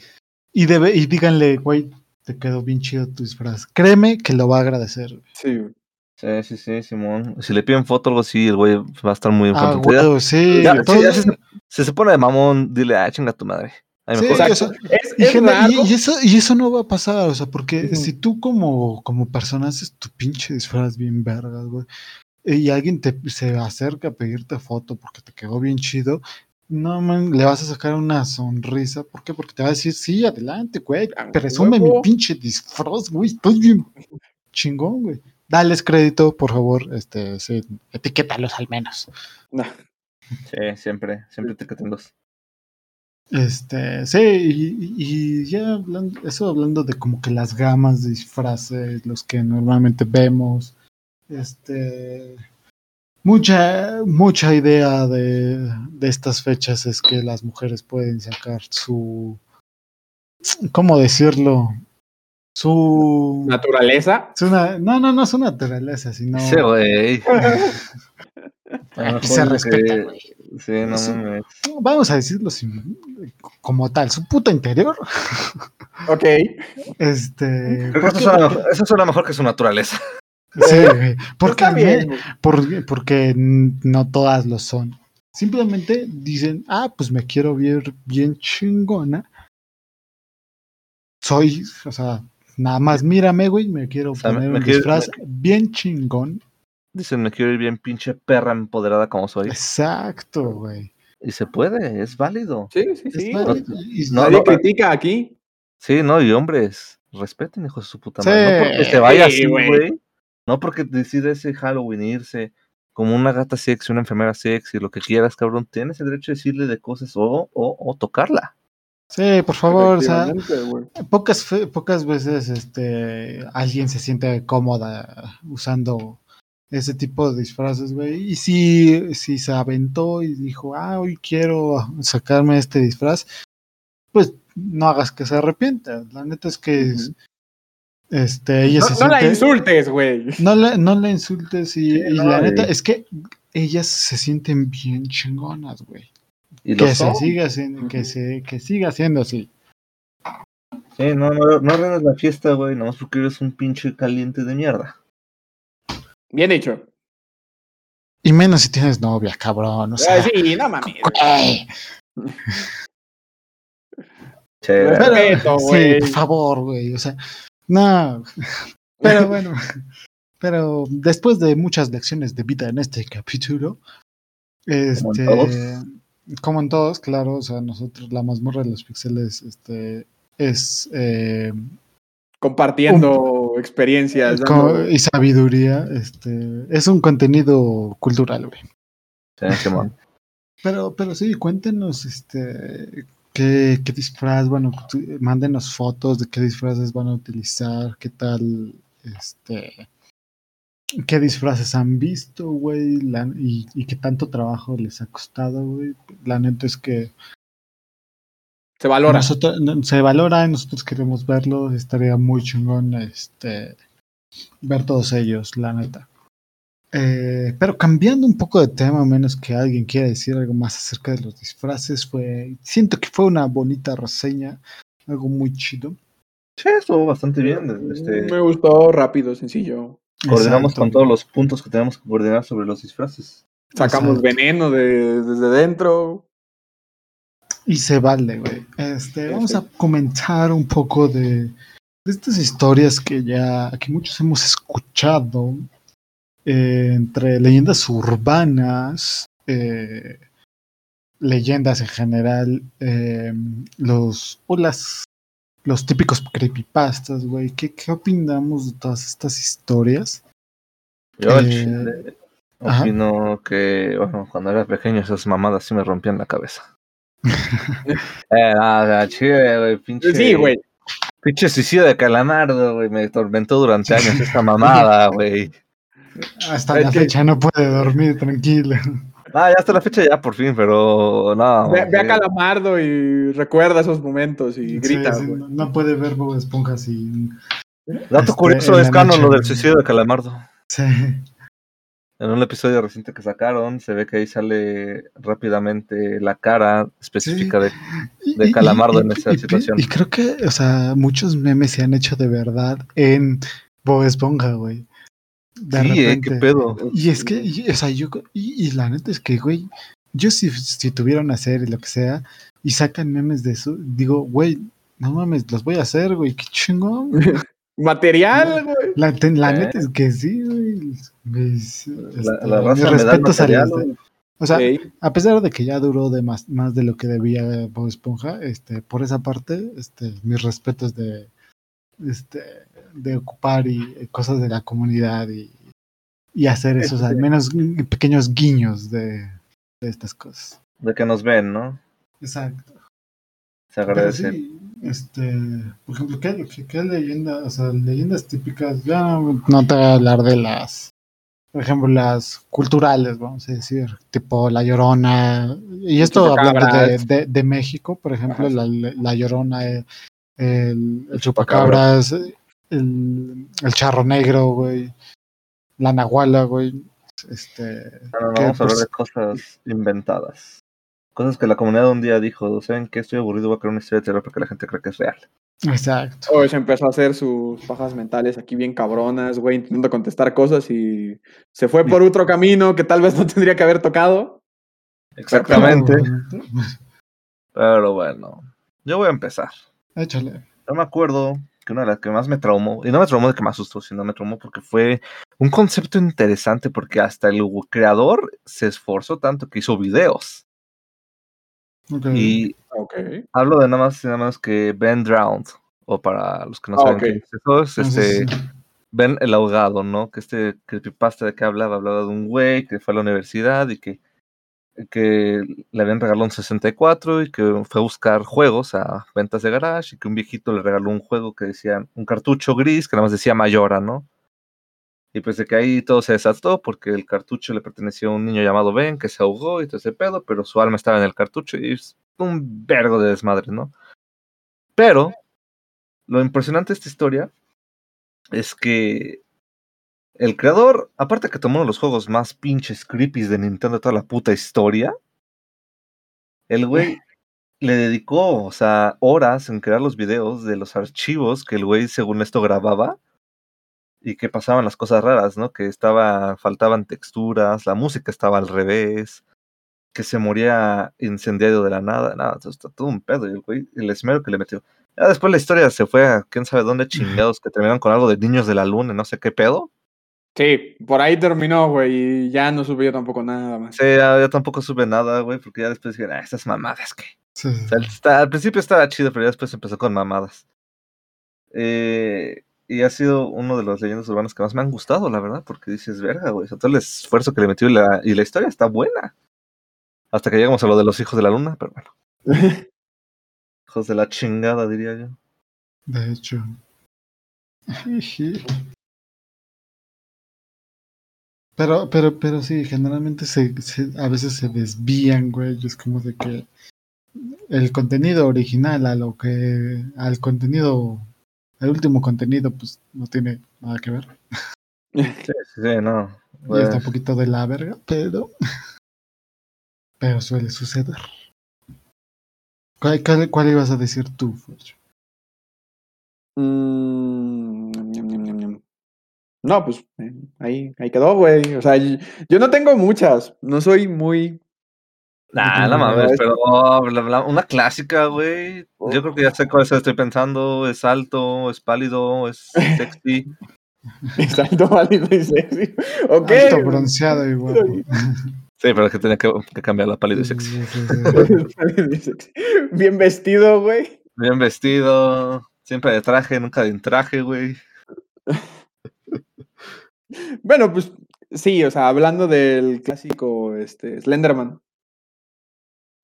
y, debe, y díganle, güey, te quedó bien chido tu disfraz. Créeme que lo va a agradecer. güey. Sí, güey. Sí, sí, sí, Simón. Si le piden foto o algo así, el güey va a estar muy Ah, contento. Sí. ya- todo- sí, ya se, si se pone de mamón, dile, ah, chinga tu madre. Ahí Sí, mejor. o Exacto. sea, Es, Y, es gen- y- raro. y eso, y eso no va a pasar, o sea, porque si tú como, como persona haces tu pinche disfraz bien vergas, güey, y alguien te se acerca a pedirte foto porque te quedó bien chido, no man, le vas a sacar una sonrisa, ¿por qué? Porque te va a decir, sí, adelante, güey, presume mi pinche disfraz, güey, estoy bien chingón, güey. Dales crédito, por favor, este, sí, etiquétalos al menos. *laughs* Sí, siempre, siempre te quedan dos. Este, sí, y, y ya hablando, eso hablando de como que las gamas de disfraces, los que normalmente vemos, este, mucha, mucha idea de, de estas fechas es que las mujeres pueden sacar su, ¿cómo decirlo? Su, Naturaleza. su no, no, no su naturaleza, sino Sí, güey. *laughs* aquí *laughs* se respeta, güey. Sí, no mames. Vamos a decirlo sin- como tal, su puta interior, Ok. este, Creo que ¿por eso suena, mejor- eso suena mejor que su naturaleza. Sí, güey, porque, Está bien. porque n- no todas lo son. Simplemente dicen, ah, pues me quiero ver bien chingona. Soy, o sea, nada más mírame, güey, me quiero sea, me- poner me un quiero- disfraz bien chingón. Dicen, me quiero ir bien pinche perra empoderada como soy. Exacto, güey. Y se puede, es válido. Sí, sí, Es sí. válido. Y- No, Nadie no, critica aquí. Sí, no, y hombres, respeten, hijos de su puta Sí, madre. No porque se vaya sí, así, güey. No porque decide ese Halloween irse como una gata sexy, una enfermera sexy, lo que quieras, cabrón. Tienes el derecho de decirle de cosas o, o, o tocarla. Sí, por favor, o sea, pocas, pocas veces este, alguien se siente cómoda usando ese tipo de disfraces, güey. Y si, si se aventó y dijo, ah, hoy quiero sacarme este disfraz, pues no hagas que se arrepienta. La neta es que este, ella No, se no la insultes, güey. no la, no la insultes y, Sí, y no, la neta es que ellas se sienten bien chingonas, güey. Que se siga haciendo, que se, que siga siendo así. Sí, no, no, no la fiesta, güey, nomás porque eres un pinche caliente de mierda. Bien hecho. Y menos si tienes novia, cabrón. O sea, sí, no mames. *laughs* güey. Sí, por favor, güey. O sea, no. *laughs* Pero bueno. Pero después de muchas lecciones de vida en este capítulo, este, todos. como en todos, claro, o sea, nosotros la mazmorra de los pixeles, este, es eh, Compartiendo experiencias. dando- y sabiduría, este, es un contenido cultural, güey. sí. *laughs* Pero, pero sí, cuéntenos, este, qué, qué disfraz, bueno, mándenos fotos de qué disfraces van a utilizar, qué tal, este, qué disfraces han visto, güey, y, y qué tanto trabajo les ha costado, güey. La neta es que Se valora. Nosotros- no- se valora y nosotros queremos verlo. Estaría muy chingón este, ver todos ellos, la neta. Eh, pero cambiando un poco de tema, a menos que alguien quiera decir algo más acerca de los disfraces, fue siento que fue una bonita reseña, algo muy chido. Sí, estuvo bastante bien. Este, Me gustó rápido, sencillo. coordinamos Exacto. con todos los puntos que tenemos que coordinar sobre los disfraces. Sacamos Exacto. veneno de- desde dentro. Y se vale, güey. Este, vamos a comentar un poco de, de estas historias que ya, que muchos hemos escuchado eh, entre leyendas urbanas, eh, leyendas en general, eh, los, o las, los típicos creepypastas, güey. ¿Qué, ¿Qué opinamos de todas estas historias? Yo ajá. opino que, bueno, cuando era pequeño esas mamadas sí me rompían la cabeza. Eh, nada, chile, güey, pinche. Sí, güey. Pinche suicidio de calamardo, güey, me atormentó durante años esta mamada, *laughs* güey. Hasta Es la que- fecha no puede dormir tranquilo. Ah, ya hasta la fecha ya por fin, pero no. Ve, ve a. Calamardo y recuerda esos momentos y grita, sí, güey. no, no puede ver Bob Esponja sin. Dato este, curioso es canon lo del suicidio de calamardo. Sí. En un episodio reciente que sacaron, se ve que ahí sale rápidamente la cara específica de Y- De y- Calamardo y- en esa y- situación. Y creo que, o sea, muchos memes se han hecho de verdad en Bob Esponja, güey. De Sí, eh, qué pedo. Y es que, y- o sea, yo, y, y la neta es que, güey, yo si, si tuviera una serie, lo que sea, y sacan memes de eso, digo, güey, no mames, los voy a hacer, güey, qué chingón. *laughs* Material, güey. La Eh. neta es que sí, güey. Mis, La, este, la mis raza el respetos a los de-. O sea, a pesar de que ya duró de más, más de lo que debía Bob Esponja, este, por esa parte, este, mis respetos de, este, de ocupar y eh, cosas de la comunidad y, y hacer esos al menos pequeños guiños de, de estas cosas. de que nos ven, ¿no? Exacto. Se agradece. sí, este, por ejemplo, ¿qué, qué, qué leyenda, o sea, leyendas típicas? Ya no, no te voy a hablar de las, por ejemplo, las culturales, vamos a decir, tipo La Llorona, y esto hablando de, de, de México, por ejemplo, la, la Llorona, el, el, el Chupacabras. El, el Charro Negro, güey, la Nahuala, güey, este, que, vamos a hablar pues, de cosas inventadas. Cosas que la comunidad un día dijo, ¿saben qué? Estoy aburrido, voy a crear una historia de terror para que la gente cree que es real. Exacto. O se empezó a hacer sus pajas mentales aquí bien cabronas, güey, intentando contestar cosas y se fue por otro camino que tal vez no *laughs* tendría que haber tocado. Exactamente. Pero, Pero bueno, yo voy a empezar. Échale. Yo me acuerdo que una de las que más me traumó, y no me traumó de que me asustó, sino me traumó porque fue un concepto interesante porque hasta el creador se esforzó tanto que hizo videos. Ok. Y Ok. hablo de nada más y nada menos que Ben Drowned, o para los que no Ah, saben ok. quién es eso, es No sé este, Ben el ahogado, ¿no? Que este creepypasta de que hablaba, hablaba de un güey que fue a la universidad y que, que le habían regalado un 64 y que fue a buscar juegos a ventas de garage y que un viejito le regaló un juego que decía, un cartucho gris que nada más decía Mayora, ¿no? Y pues de que ahí todo se desató porque el cartucho le pertenecía a un niño llamado Ben que se ahogó y todo ese pedo, pero su alma estaba en el cartucho y es un vergo de desmadre, ¿no? Pero lo impresionante de esta historia es que el creador, aparte que tomó uno de los juegos más pinches creepies de Nintendo toda la puta historia, el güey *laughs* le dedicó, o sea, horas en crear los videos de los archivos que el güey, según esto, grababa y que pasaban las cosas raras, ¿no? Que estaba, faltaban texturas, la música estaba al revés, que se moría incendiado de la nada, nada, todo está todo un pedo, y el güey, el esmero que le metió. Ya después la historia se fue a quién sabe dónde chingados, que terminaron con algo de niños de la luna, no sé qué pedo. Sí, por ahí terminó, güey, y ya no supe yo tampoco nada más. Sí, ya, tampoco supe nada, güey, porque ya después dijeron, ah, estas mamadas que. Sí, O sea, está- al principio estaba chido, pero ya después empezó con mamadas. Eh, y ha sido uno de los leyendas urbanas que más me han gustado, la verdad, porque dices, verga, güey, o sea, todo el esfuerzo que le metió y la, y la historia está buena. Hasta que llegamos a lo de los hijos de la luna, pero bueno. *laughs* Hijos de la chingada, diría yo. de hecho. Pero, pero, pero sí, generalmente se, se- a veces se desvían, güey. y Es como de que el contenido original a lo que al contenido el último contenido pues no tiene nada que ver *laughs* Sí, sí, sí, no. y está un Pues, poquito de la verga pero pero suele suceder ¿Cuál, cuál, cuál ibas a decir tú Fercho? Mm. No, pues eh, ahí, ahí quedó, güey. O sea, yo no tengo muchas. No soy muy. Nah, no mames, pero bla, bla, una clásica, güey. Yo creo que ya sé cuál es, estoy pensando. Es alto, es pálido, es *laughs* sexy. Salto válido *laughs* y sexy. Ok. alto bronceado y guapo Sí, pero es que tenía que, que cambiar la pálido *laughs* y sexy. Bien vestido, güey. Bien vestido, siempre de traje, nunca de traje, güey. *laughs* Bueno, pues sí, o sea, hablando del clásico este, Slenderman.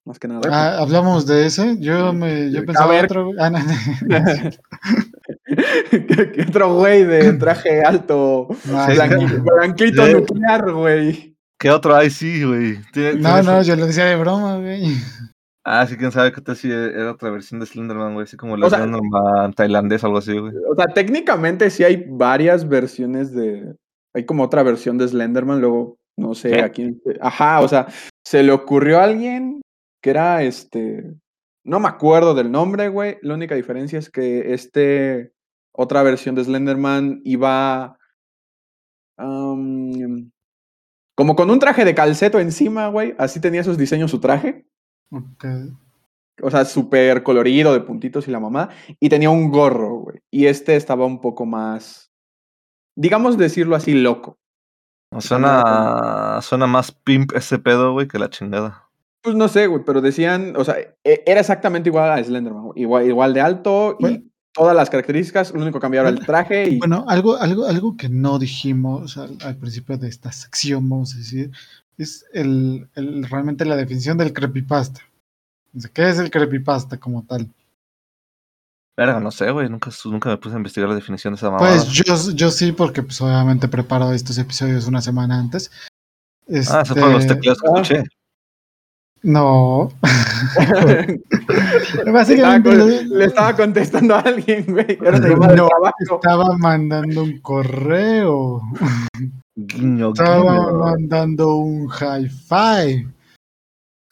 Más que nada. Ah, hablamos de ese. Yo me yo pensaba ver. otro. Ah, no, no. *laughs* ¿Qué, qué otro güey de traje alto, Ah, blanquito nuclear, güey? ¿Qué otro hay? Sí, güey. No, no, yo lo decía de broma, güey. Ah, sí, quién sabe qué tal si era otra versión de Slenderman, güey. Así como sea- Slenderman tailandés, algo así, güey. O sea, técnicamente sí hay varias versiones de. Hay como otra versión de Slenderman, luego no sé ¿Qué? a quién. Ajá, o sea, se le ocurrió a alguien que era este. No me acuerdo del nombre, güey. La única diferencia es que este. Otra versión de Slenderman iba. am, como con un traje de calceto encima, güey. Así tenía sus diseños su traje. Ok. O sea, súper colorido, de puntitos y la mamá. Y tenía un gorro, güey. Y este estaba un poco más, digamos decirlo así, loco. Suena, suena más pimp ese pedo, güey, que la chingada. Pues no sé, güey, pero decían, o sea, e- era exactamente igual a Slenderman, güey. igual, igual de alto Bueno. y todas las características, lo único que cambiaba era el traje y... Bueno, algo, algo, algo que no dijimos al, al principio de esta sección, vamos a decir, es el, el- realmente la definición del creepypasta. O sea, ¿Qué es el creepypasta como tal? Verga, no sé, güey. Nunca, nunca me puse a investigar la definición de esa mamada. Pues yo, yo sí, porque pues obviamente preparo estos episodios una semana antes. ah, esos fueron los Este, tecleos que ah. escuché. No. le, *laughs* Básicamente estaba, lo- con- le estaba contestando a alguien, güey. No, estaba mandando un correo. Guiño, Estaba guiño. mandando un hi-fi.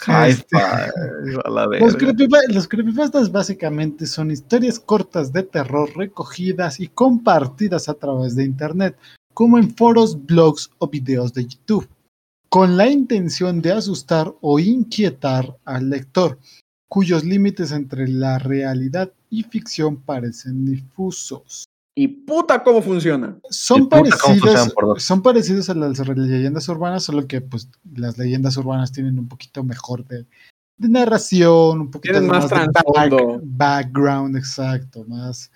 Hi-fi, Este- a la Los, creepypa- los creepypastas básicamente son historias cortas de terror recogidas y compartidas a través de internet, como en foros, blogs o videos de YouTube, con la intención de asustar o inquietar al lector, cuyos límites entre la realidad y ficción parecen difusos. Y puta, ¿cómo funciona? Son dos. son parecidos a las leyendas urbanas, solo que pues las leyendas urbanas tienen un poquito mejor de, de narración, un poquito de más de back- trasfondo. background, exacto, más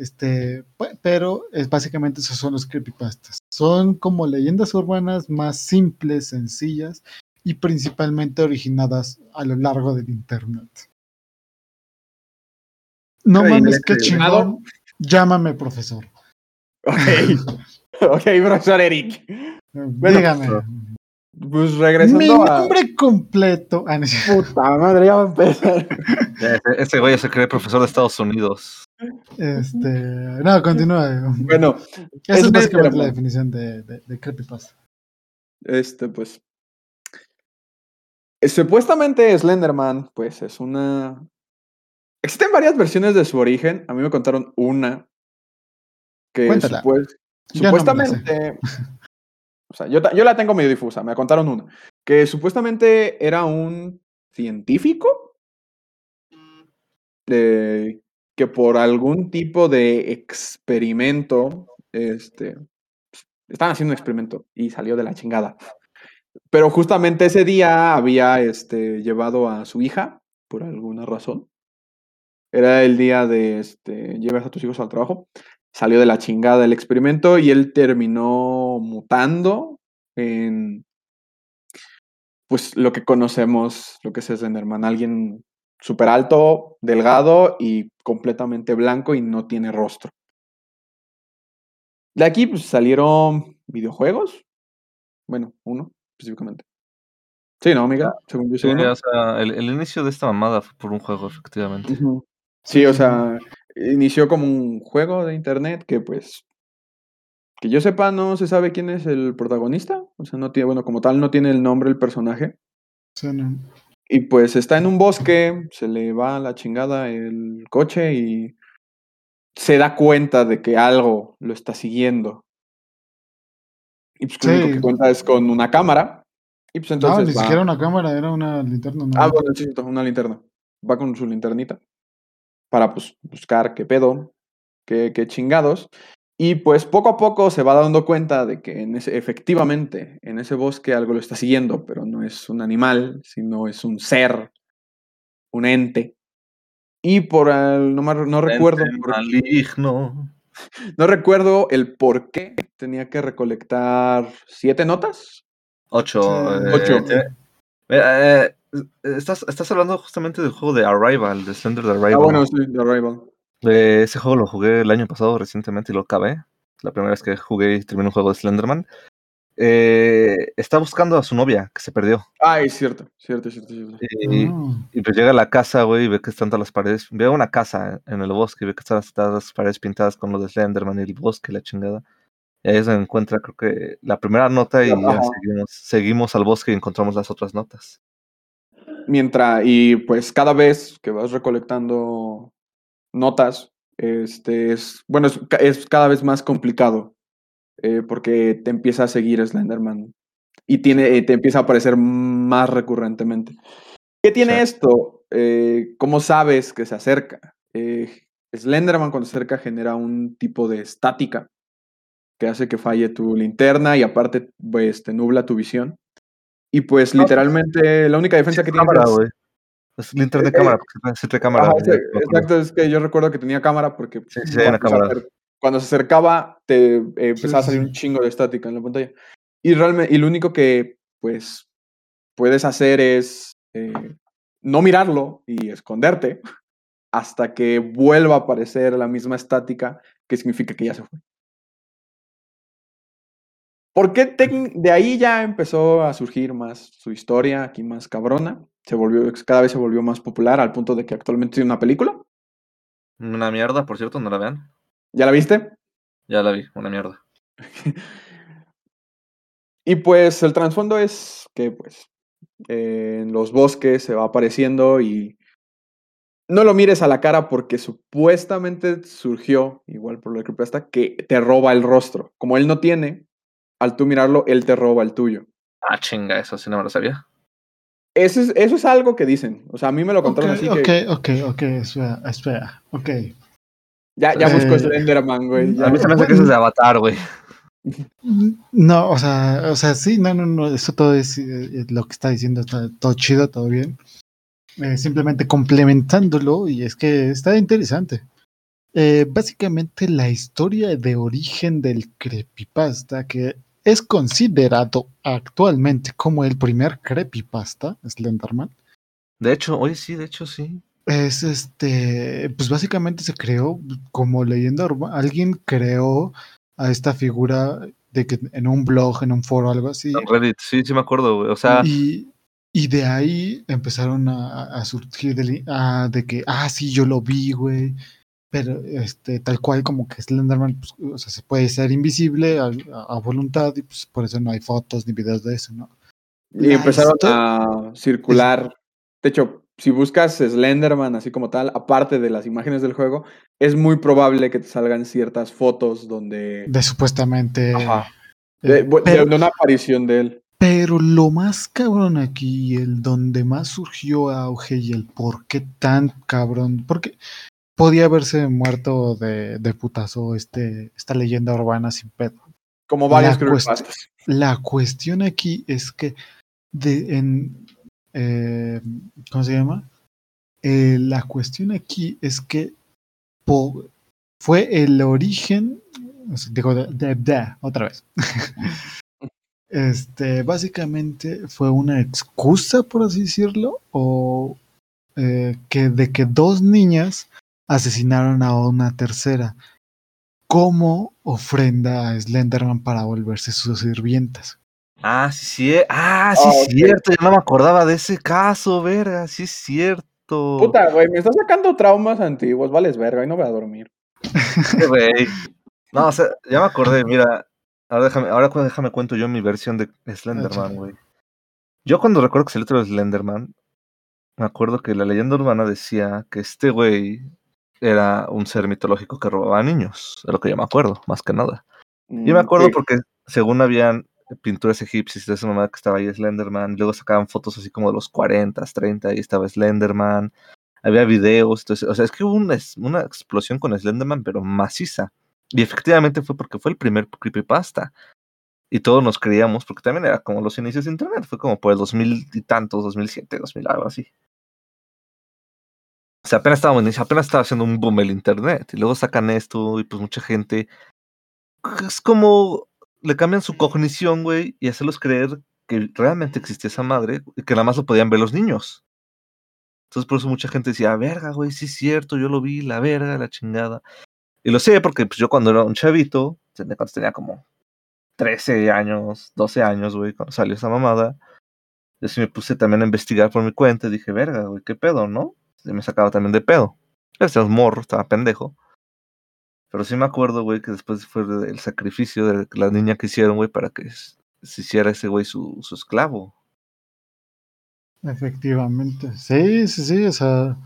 este, pe- pero es básicamente esos son los creepypastas. Son como leyendas urbanas más simples, sencillas y principalmente originadas a lo largo del internet. No Ay, mames, qué chingón. Llámame profesor. Ok. *laughs* ok, profesor Eric. Dígame. Pues Mi regresando a... nombre completo. Ah. Puta madre, ya va a empezar. *laughs* Ya, Ese, ese güey se cree profesor de Estados Unidos. Este, no, continúa. Bueno, Esa es es básicamente la definición de, de, de creepypasta. este, pues. eh, Supuestamente Slenderman, pues es una. Existen varias versiones de su origen. A mí me contaron una. Que no supuestamente. *laughs* o sea, yo, ta- yo la tengo medio difusa. Me contaron una. Que supuestamente era un científico. de- que por algún tipo de experimento. Este. Estaban haciendo un experimento y salió de la chingada. Pero justamente ese día había este, llevado a su hija, por alguna razón. Era el día de este, llevas a tus hijos al trabajo. Salió de la chingada el experimento y él terminó mutando en pues lo que conocemos, lo que es Slenderman, alguien súper alto, delgado y completamente blanco y no tiene rostro. De aquí pues, salieron videojuegos, bueno, uno específicamente. Sí, no, Miguel, según yo Sí, o sea, el, el inicio de esta mamada fue por un juego, efectivamente. Sí, o sea, inició como un juego de internet que pues que yo sepa no se sabe quién es el protagonista, o sea, no tiene, bueno, como tal no tiene el nombre el personaje Sí, no. Y pues está en un bosque, se le va a la chingada el coche y se da cuenta de que algo lo está siguiendo. Y pues lo único que cuenta es con una cámara y pues No, entonces ni va- siquiera una cámara, era una linterna. ¿no? Ah, bueno, sí, una linterna. Va con su linternita para pues buscar qué pedo, qué, qué chingados. Y pues poco a poco se va dando cuenta de que en ese, efectivamente en ese bosque algo lo está siguiendo, pero no es un animal, sino es un ser, un ente. Y por el, no, no recuerdo, por- maligno. *laughs* no recuerdo el por qué tenía que recolectar siete notas. Ocho. Sí. eh, Ocho. eh, eh, estás, estás hablando justamente del juego de Arrival, de Slender de Arrival. Ah, bueno, sí, The Arrival. Eh, ese juego lo jugué el año pasado recientemente y lo acabé. La primera vez que jugué y terminé un juego de Slenderman. Eh, está buscando a su novia que se perdió. Ah, es cierto, cierto, cierto, cierto. Y, Ah. y pues llega a la casa, güey, y ve que están todas las paredes. Ve una casa en el bosque y ve que están todas las paredes pintadas con lo de Slenderman y el bosque, y la chingada. Y ahí es donde encuentra, creo que la primera nota y ya seguimos, seguimos al bosque y encontramos las otras notas. Mientras, y pues cada vez que vas recolectando notas, este es, bueno, es, es cada vez más complicado, eh, porque te empieza a seguir Slenderman y tiene, eh, te empieza a aparecer más recurrentemente. ¿Qué tiene Sí. esto? Eh, ¿Cómo sabes que se acerca? Slenderman cuando se acerca genera un tipo de estática que hace que falle tu linterna y aparte pues, te nubla tu visión. Y pues No, literalmente la única defensa que tiene es... Eh, de cámara, porque cámara. Ajá, sí, exacto, es que yo recuerdo que tenía cámara porque Sí, sí, cuando, se cuando acercaba te eh, empezaba a salir un chingo de estática en la pantalla. Y realmente, y lo único que pues puedes hacer es eh, no mirarlo y esconderte hasta que vuelva a aparecer la misma estática, que significa que ya se fue. ¿Por qué de ahí ya empezó a surgir más su historia aquí más cabrona? Se volvió, cada vez se volvió más popular al punto de que actualmente tiene una película. Una mierda, por cierto, no la vean. ¿Ya la viste? Ya la vi, una mierda. *laughs* Y pues el trasfondo es que pues en los bosques se va apareciendo y no lo mires a la cara porque supuestamente surgió, igual por lo que hasta que te roba el rostro. Como él no tiene, al tú mirarlo, él te roba el tuyo. Ah, chinga, eso sí no me lo sabía. Eso es, eso es algo que dicen. O sea, a mí me lo contaron así ok, que ok, ok, espera, espera, ok. ya, ya busco Eh, Slenderman, güey. ya. A mí se me hace que eso es de Avatar, güey. No, o sea, o sea, sí, no, no, no, eso todo es eh, lo que está diciendo, está todo chido, todo bien. Eh, simplemente complementándolo, y es que está interesante. Eh, básicamente la historia de origen del creepypasta, que es considerado actualmente como el primer creepypasta, Slenderman, De hecho, oye, sí, de hecho, sí. es este, pues básicamente se creó como leyenda urbana. Alguien creó a esta figura de que en un blog, en un foro, algo así. En Reddit, sí, sí me acuerdo, güey. O sea, Y, y de ahí empezaron a, a surgir ah, de que, ah, sí, yo lo vi, güey. Pero este, tal cual como que Slenderman, pues, o sea, se puede ser invisible a, voluntad y pues por eso no hay fotos ni videos de eso, ¿no? Y La empezaron a circular. De hecho, si buscas Slenderman así como tal, aparte de las imágenes del juego, es muy probable que te salgan ciertas fotos donde... De supuestamente... Ajá. De, eh, de pero, una aparición de él. pero lo más cabrón aquí, el donde más surgió auge y el por qué tan cabrón, porque podía haberse muerto de, de putazo este, esta leyenda urbana sin pedo. Como varios creepypastas. La cuestión aquí es que de, en eh, ¿cómo se llama? Eh, la cuestión aquí es que po- fue el origen, digo, de- otra vez. *laughs* este, básicamente fue una excusa, por así decirlo, o eh, que de que dos niñas asesinaron a una tercera como ofrenda a Slenderman para volverse sus sirvientas. Ah, sí, sí. Ah, sí, Ah, es ok. cierto. Ya no me acordaba de ese caso, verga. Sí, es cierto. Puta, güey, me estás sacando traumas antiguos, vales verga, y no voy a dormir. Güey. No, o sea, ya me acordé, mira. Ahora déjame, ahora déjame cuento yo mi versión de Slenderman, güey. Yo cuando recuerdo que salió otro Slenderman, me acuerdo que la leyenda urbana decía que este güey era un ser mitológico que robaba niños. Es lo que yo me acuerdo, más que nada. Yo me Mm, acuerdo sí. porque según habían pinturas egipcias de esa mamá que estaba ahí Slenderman, luego sacaban fotos así como de los 40, 30 y estaba Slenderman, había videos, entonces, o sea, es que hubo una, una explosión con Slenderman, pero maciza. Y efectivamente fue porque fue el primer creepypasta. Y todos nos creíamos, porque también era como los inicios de internet, fue como por el 2000 y tantos, 2007, 2000, algo así. Sea, apenas estaba, apenas estaba haciendo un boom el internet. Y luego sacan esto y pues mucha gente... Es como le cambian su cognición, güey, y hacerlos creer que realmente existía esa madre y que nada más lo podían ver los niños. Entonces por eso mucha gente decía, verga, güey, sí es cierto, yo lo vi, la verga, la chingada. Y lo sé porque pues, yo cuando era un chavito, cuando tenía como 13 años, 12 años, güey, cuando salió esa mamada, yo sí me puse también a investigar por mi cuenta y dije, verga, güey, qué pedo, ¿no? Me sacaba también de pedo. Este morro, estaba pendejo. Pero sí me acuerdo, güey, que después fue el sacrificio de la niña que hicieron, güey, para que se hiciera ese güey su, su esclavo. Efectivamente. Sí, sí, sí. O sea,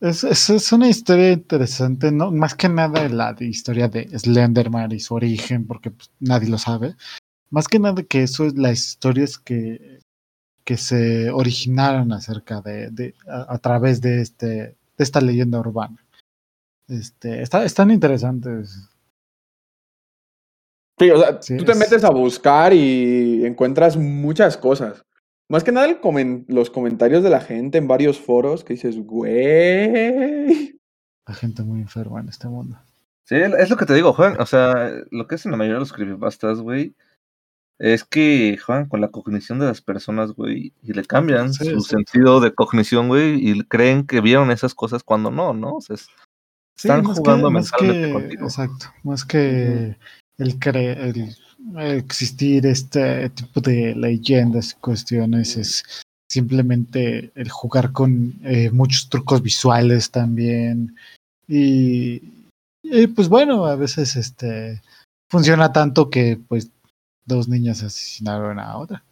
es, es, es una historia interesante, ¿no? Más que nada la de historia de Slenderman y su origen, porque pues, nadie lo sabe. Más que nada que eso es las historias que, que se originaron acerca de, de a, a través de este de esta leyenda urbana. Este, está, están interesantes. Sí, o sea, Sí, tú te es- metes a buscar y encuentras muchas cosas. Más que nada el comen- los comentarios de la gente en varios foros que dices, güey. La gente muy enferma en este mundo. Sí, es lo que te digo, Juan. O sea, lo que hacen la mayoría de los creepypastas, güey, es que juegan con la cognición de las personas, güey, y le cambian Sí, su sentido de cognición, güey, y creen que vieron esas cosas cuando no, ¿no? O sea, están más jugando que, mentalmente que- contigo. Exacto, más que el, cre- el existir este tipo de leyendas y cuestiones es simplemente el jugar con eh, muchos trucos visuales también y, y, pues bueno, a veces este funciona tanto que pues dos niñas asesinaron a otra.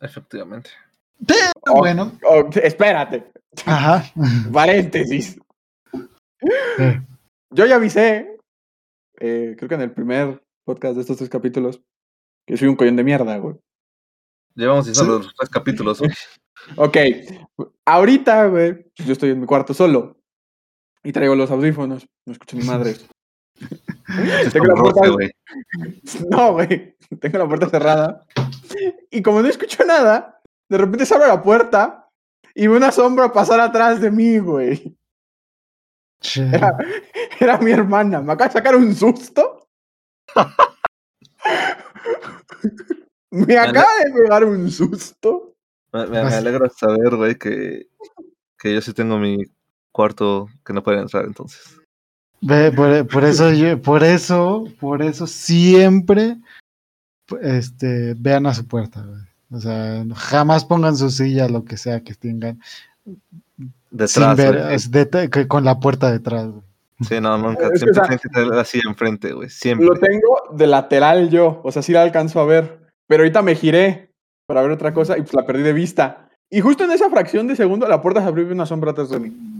Efectivamente. Pero Oh. bueno, Oh, espérate, ajá. *laughs* paréntesis. Sí. Yo ya avisé, eh, creo que en el primer podcast de estos tres capítulos, que soy un collón de mierda, güey. Llevamos diciendo Sí. los tres capítulos, güey. *laughs* Ok, ahorita, güey, pues yo estoy en mi cuarto solo y traigo los audífonos, no escucho ni madres. *laughs* Tengo la roce, puerta- güey. No, güey, tengo la puerta cerrada y como no escucho nada, de repente se abre la puerta y veo una sombra pasar atrás de mí, güey. Era, era mi hermana, me acaba de sacar un susto. me acaba de pegar un susto. Me, me- alegra saber, güey, que, que yo sí tengo mi cuarto que no pueden entrar, entonces. Ve, por, por eso yo, por eso, por eso siempre este vean a su puerta, güey. O sea, jamás pongan su silla, lo que sea que tengan, Detrás, sin ver, es de- con la puerta detrás, güey. Sí, no, nunca. Es Siempre tienen que tener así enfrente, güey. Siempre. Lo tengo de lateral yo, o sea, sí la alcanzo a ver. Pero ahorita me giré para ver otra cosa y pues la perdí de vista. Y justo en esa fracción de segundo la puerta se abrió y una sombra atrás de mí.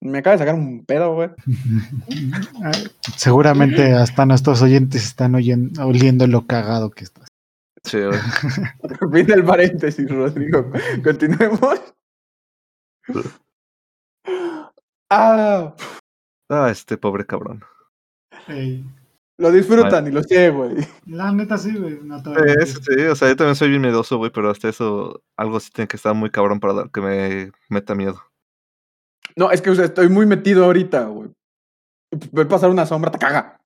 Me acaba de sacar un pedo, güey. *laughs* Seguramente hasta nuestros oyentes están oyen- oliendo lo cagado que estás. Sí, güey. *laughs* Fin del paréntesis, Rodrigo. Continuemos. *laughs* Ah, Ah, este pobre cabrón. lo disfrutan y lo sé, güey. La neta sí, güey. no te voy a Sí, eso sí, o sea, yo también soy bien miedoso, güey, pero hasta eso, algo sí tiene que estar muy cabrón para dar- que me meta miedo. No, es que o sea, estoy muy metido ahorita, güey. Ver pasar una sombra te caga.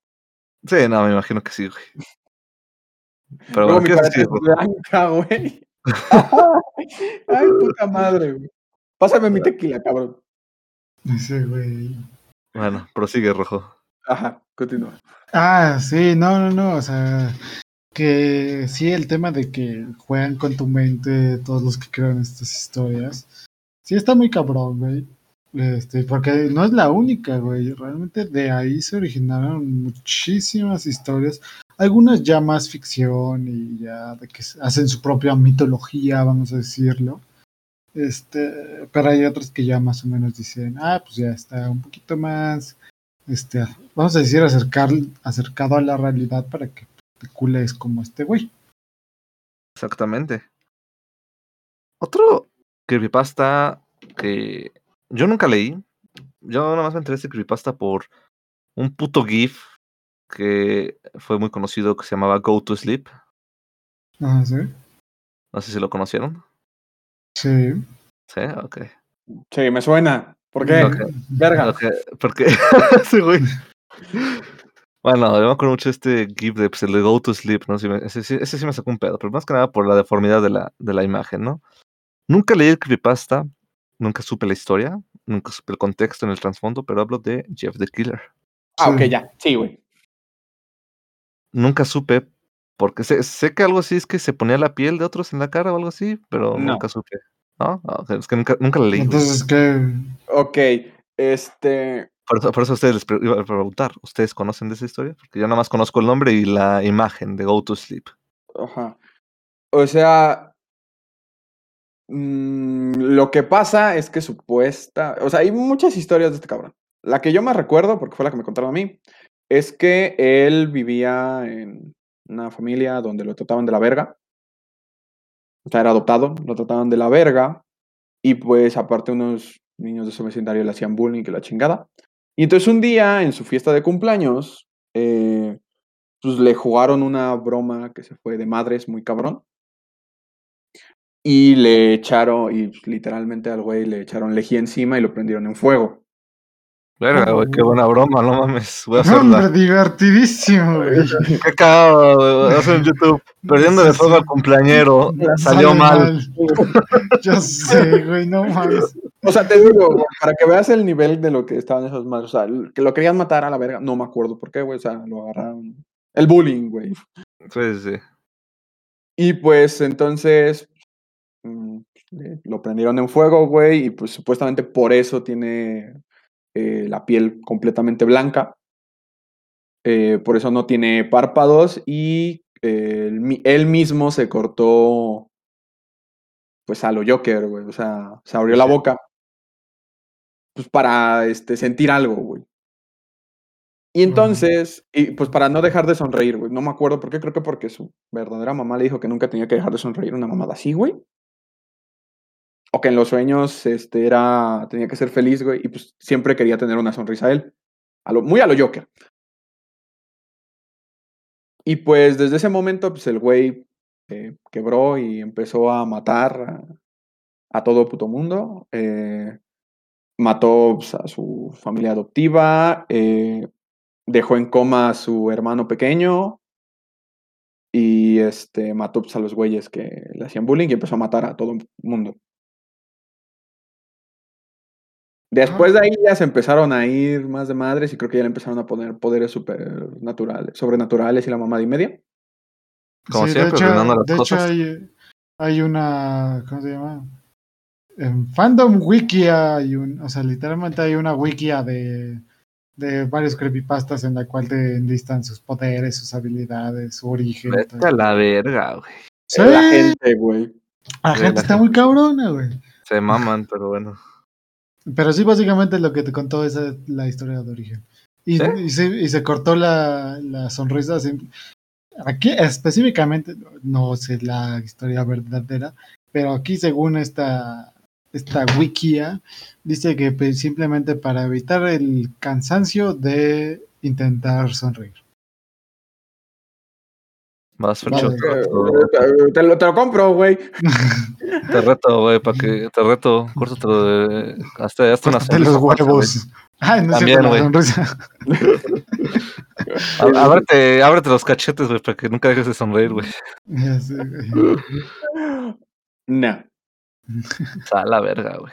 Sí, no, me imagino que sí, güey. *laughs* Pero Luego bueno, mi ¿qué pared es es blanca, güey. *laughs* Ay, puta madre, güey. Pásame mi tequila, cabrón. Sí, güey. Bueno, prosigue, Rojo. Ajá, continúa. Ah, sí, no, no, no, o sea, que sí, el tema de que juegan con tu mente todos los que crean estas historias, sí está muy cabrón, güey. Este, porque no es la única, güey. Realmente de ahí se originaron muchísimas historias. Algunas ya más ficción y ya de que hacen su propia mitología, vamos a decirlo. Este, pero hay otras que ya más o menos dicen, ah, pues ya está un poquito más, este, vamos a decir, acercar, acercado a la realidad para que es como este güey. Exactamente. Otro creepypasta que yo nunca leí. Yo nada más me enteré de este creepypasta por un puto GIF que fue muy conocido que se llamaba Go to Sleep. Ah, sí. No sé si lo conocieron. Sí. Sí, ok. Sí, me suena. ¿Por qué? Verga. Porque *laughs* sí, güey. Bueno, yo me acuerdo mucho de este GIF de pues, el de Go to Sleep, ¿no? ese, sí me sacó un pedo, pero más que nada por la deformidad de la, de la imagen, ¿no? Nunca leí el creepypasta, nunca supe la historia, nunca supe el contexto en el trasfondo, pero hablo de Jeff the Killer. Ah, ok, ya, sí, güey. Nunca supe, porque sé, sé, que algo así es que se ponía la piel de otros en la cara o algo así, pero nunca supe. ¿No? Ah, es que nunca, nunca la leí. Entonces, ¿qué? Ok, este. Por, eso ustedes les iba a preguntar, ¿ustedes conocen de esa historia? Porque yo nada más conozco el nombre y la imagen de Go to Sleep. Ajá. O sea, mm, lo que pasa es que supuesta, o sea, hay muchas historias de este cabrón. La que yo me recuerdo, porque fue la que me contaron a mí, es que él vivía en una familia donde lo trataban de la verga. O sea, era adoptado, lo trataban de la verga. Y pues aparte unos niños de su vecindario le hacían bullying y la chingada. Y entonces un día, en su fiesta de cumpleaños, eh, pues le jugaron una broma que se fue de madres muy cabrón. Y le echaron, y literalmente al güey le echaron lejía encima y lo prendieron en fuego. Verga, güey, qué buena broma, no mames. Voy a hacerla. Hombre, divertidísimo, güey. *laughs* Qué cagado, güey. Voy a hacer en YouTube. Perdiendo de fuego al cumpleañero. Salió mal. *laughs* Yo sé, güey, no mames. O sea, te digo, para que veas el nivel de lo que estaban esos madres. O sea, que lo querían matar a la verga. No me acuerdo por qué, güey. O sea, lo agarraron. El bullying, güey. Sí, sí. Y pues entonces mm, lo prendieron en fuego, güey. Y pues supuestamente por eso tiene eh, la piel completamente blanca. Eh, por eso no tiene párpados. Y eh, él mismo se cortó. Pues a lo Joker, güey. O sea, se abrió la boca pues para este, sentir algo, güey. Y entonces, y pues para no dejar de sonreír, güey. No me acuerdo por qué, creo que porque su verdadera mamá le dijo que nunca tenía que dejar de sonreír una mamada así, güey. O que en los sueños este, era, tenía que ser feliz, güey. Y pues siempre quería tener una sonrisa a él. A lo, muy a lo Joker. Y pues desde ese momento, pues el güey eh, quebró y empezó a matar a, todo puto mundo. Eh, mató pues, a su familia adoptiva, eh, dejó en coma a su hermano pequeño y este, mató pues, a los güeyes que le hacían bullying y empezó a matar a todo el mundo. Después de ahí ya se empezaron a ir más de madres y creo que ya le empezaron a poner poderes supernaturales, sobrenaturales y la mamá de media. Como siempre, de hecho, hay, hay, una, ¿cómo se llama? en Fandom Wiki hay un, o sea, literalmente hay una wikia de, de varios creepypastas en la cual te enlistan sus poderes, sus habilidades, su origen. Vete a la verga, güey. Sí. La gente, güey. La gente está muy cabrona, güey. Se maman, pero bueno. Pero sí, básicamente lo que te contó es la historia de origen. Y, y, se, y se, cortó la, la sonrisa. Aquí específicamente, no sé la historia verdadera, pero aquí según esta esta wikia dice que pues, simplemente para evitar el cansancio de intentar sonreír. Más vale. te, lo, te lo compro, güey. *laughs* te reto, güey, para que te reto, córtatelo de hasta, hasta una sonrisa. los huevos. Ay, no También, güey. *laughs* ábrete, ábrete los cachetes, güey, para que nunca dejes de sonreír, güey. Ya sé, güey. No. A la verga, güey.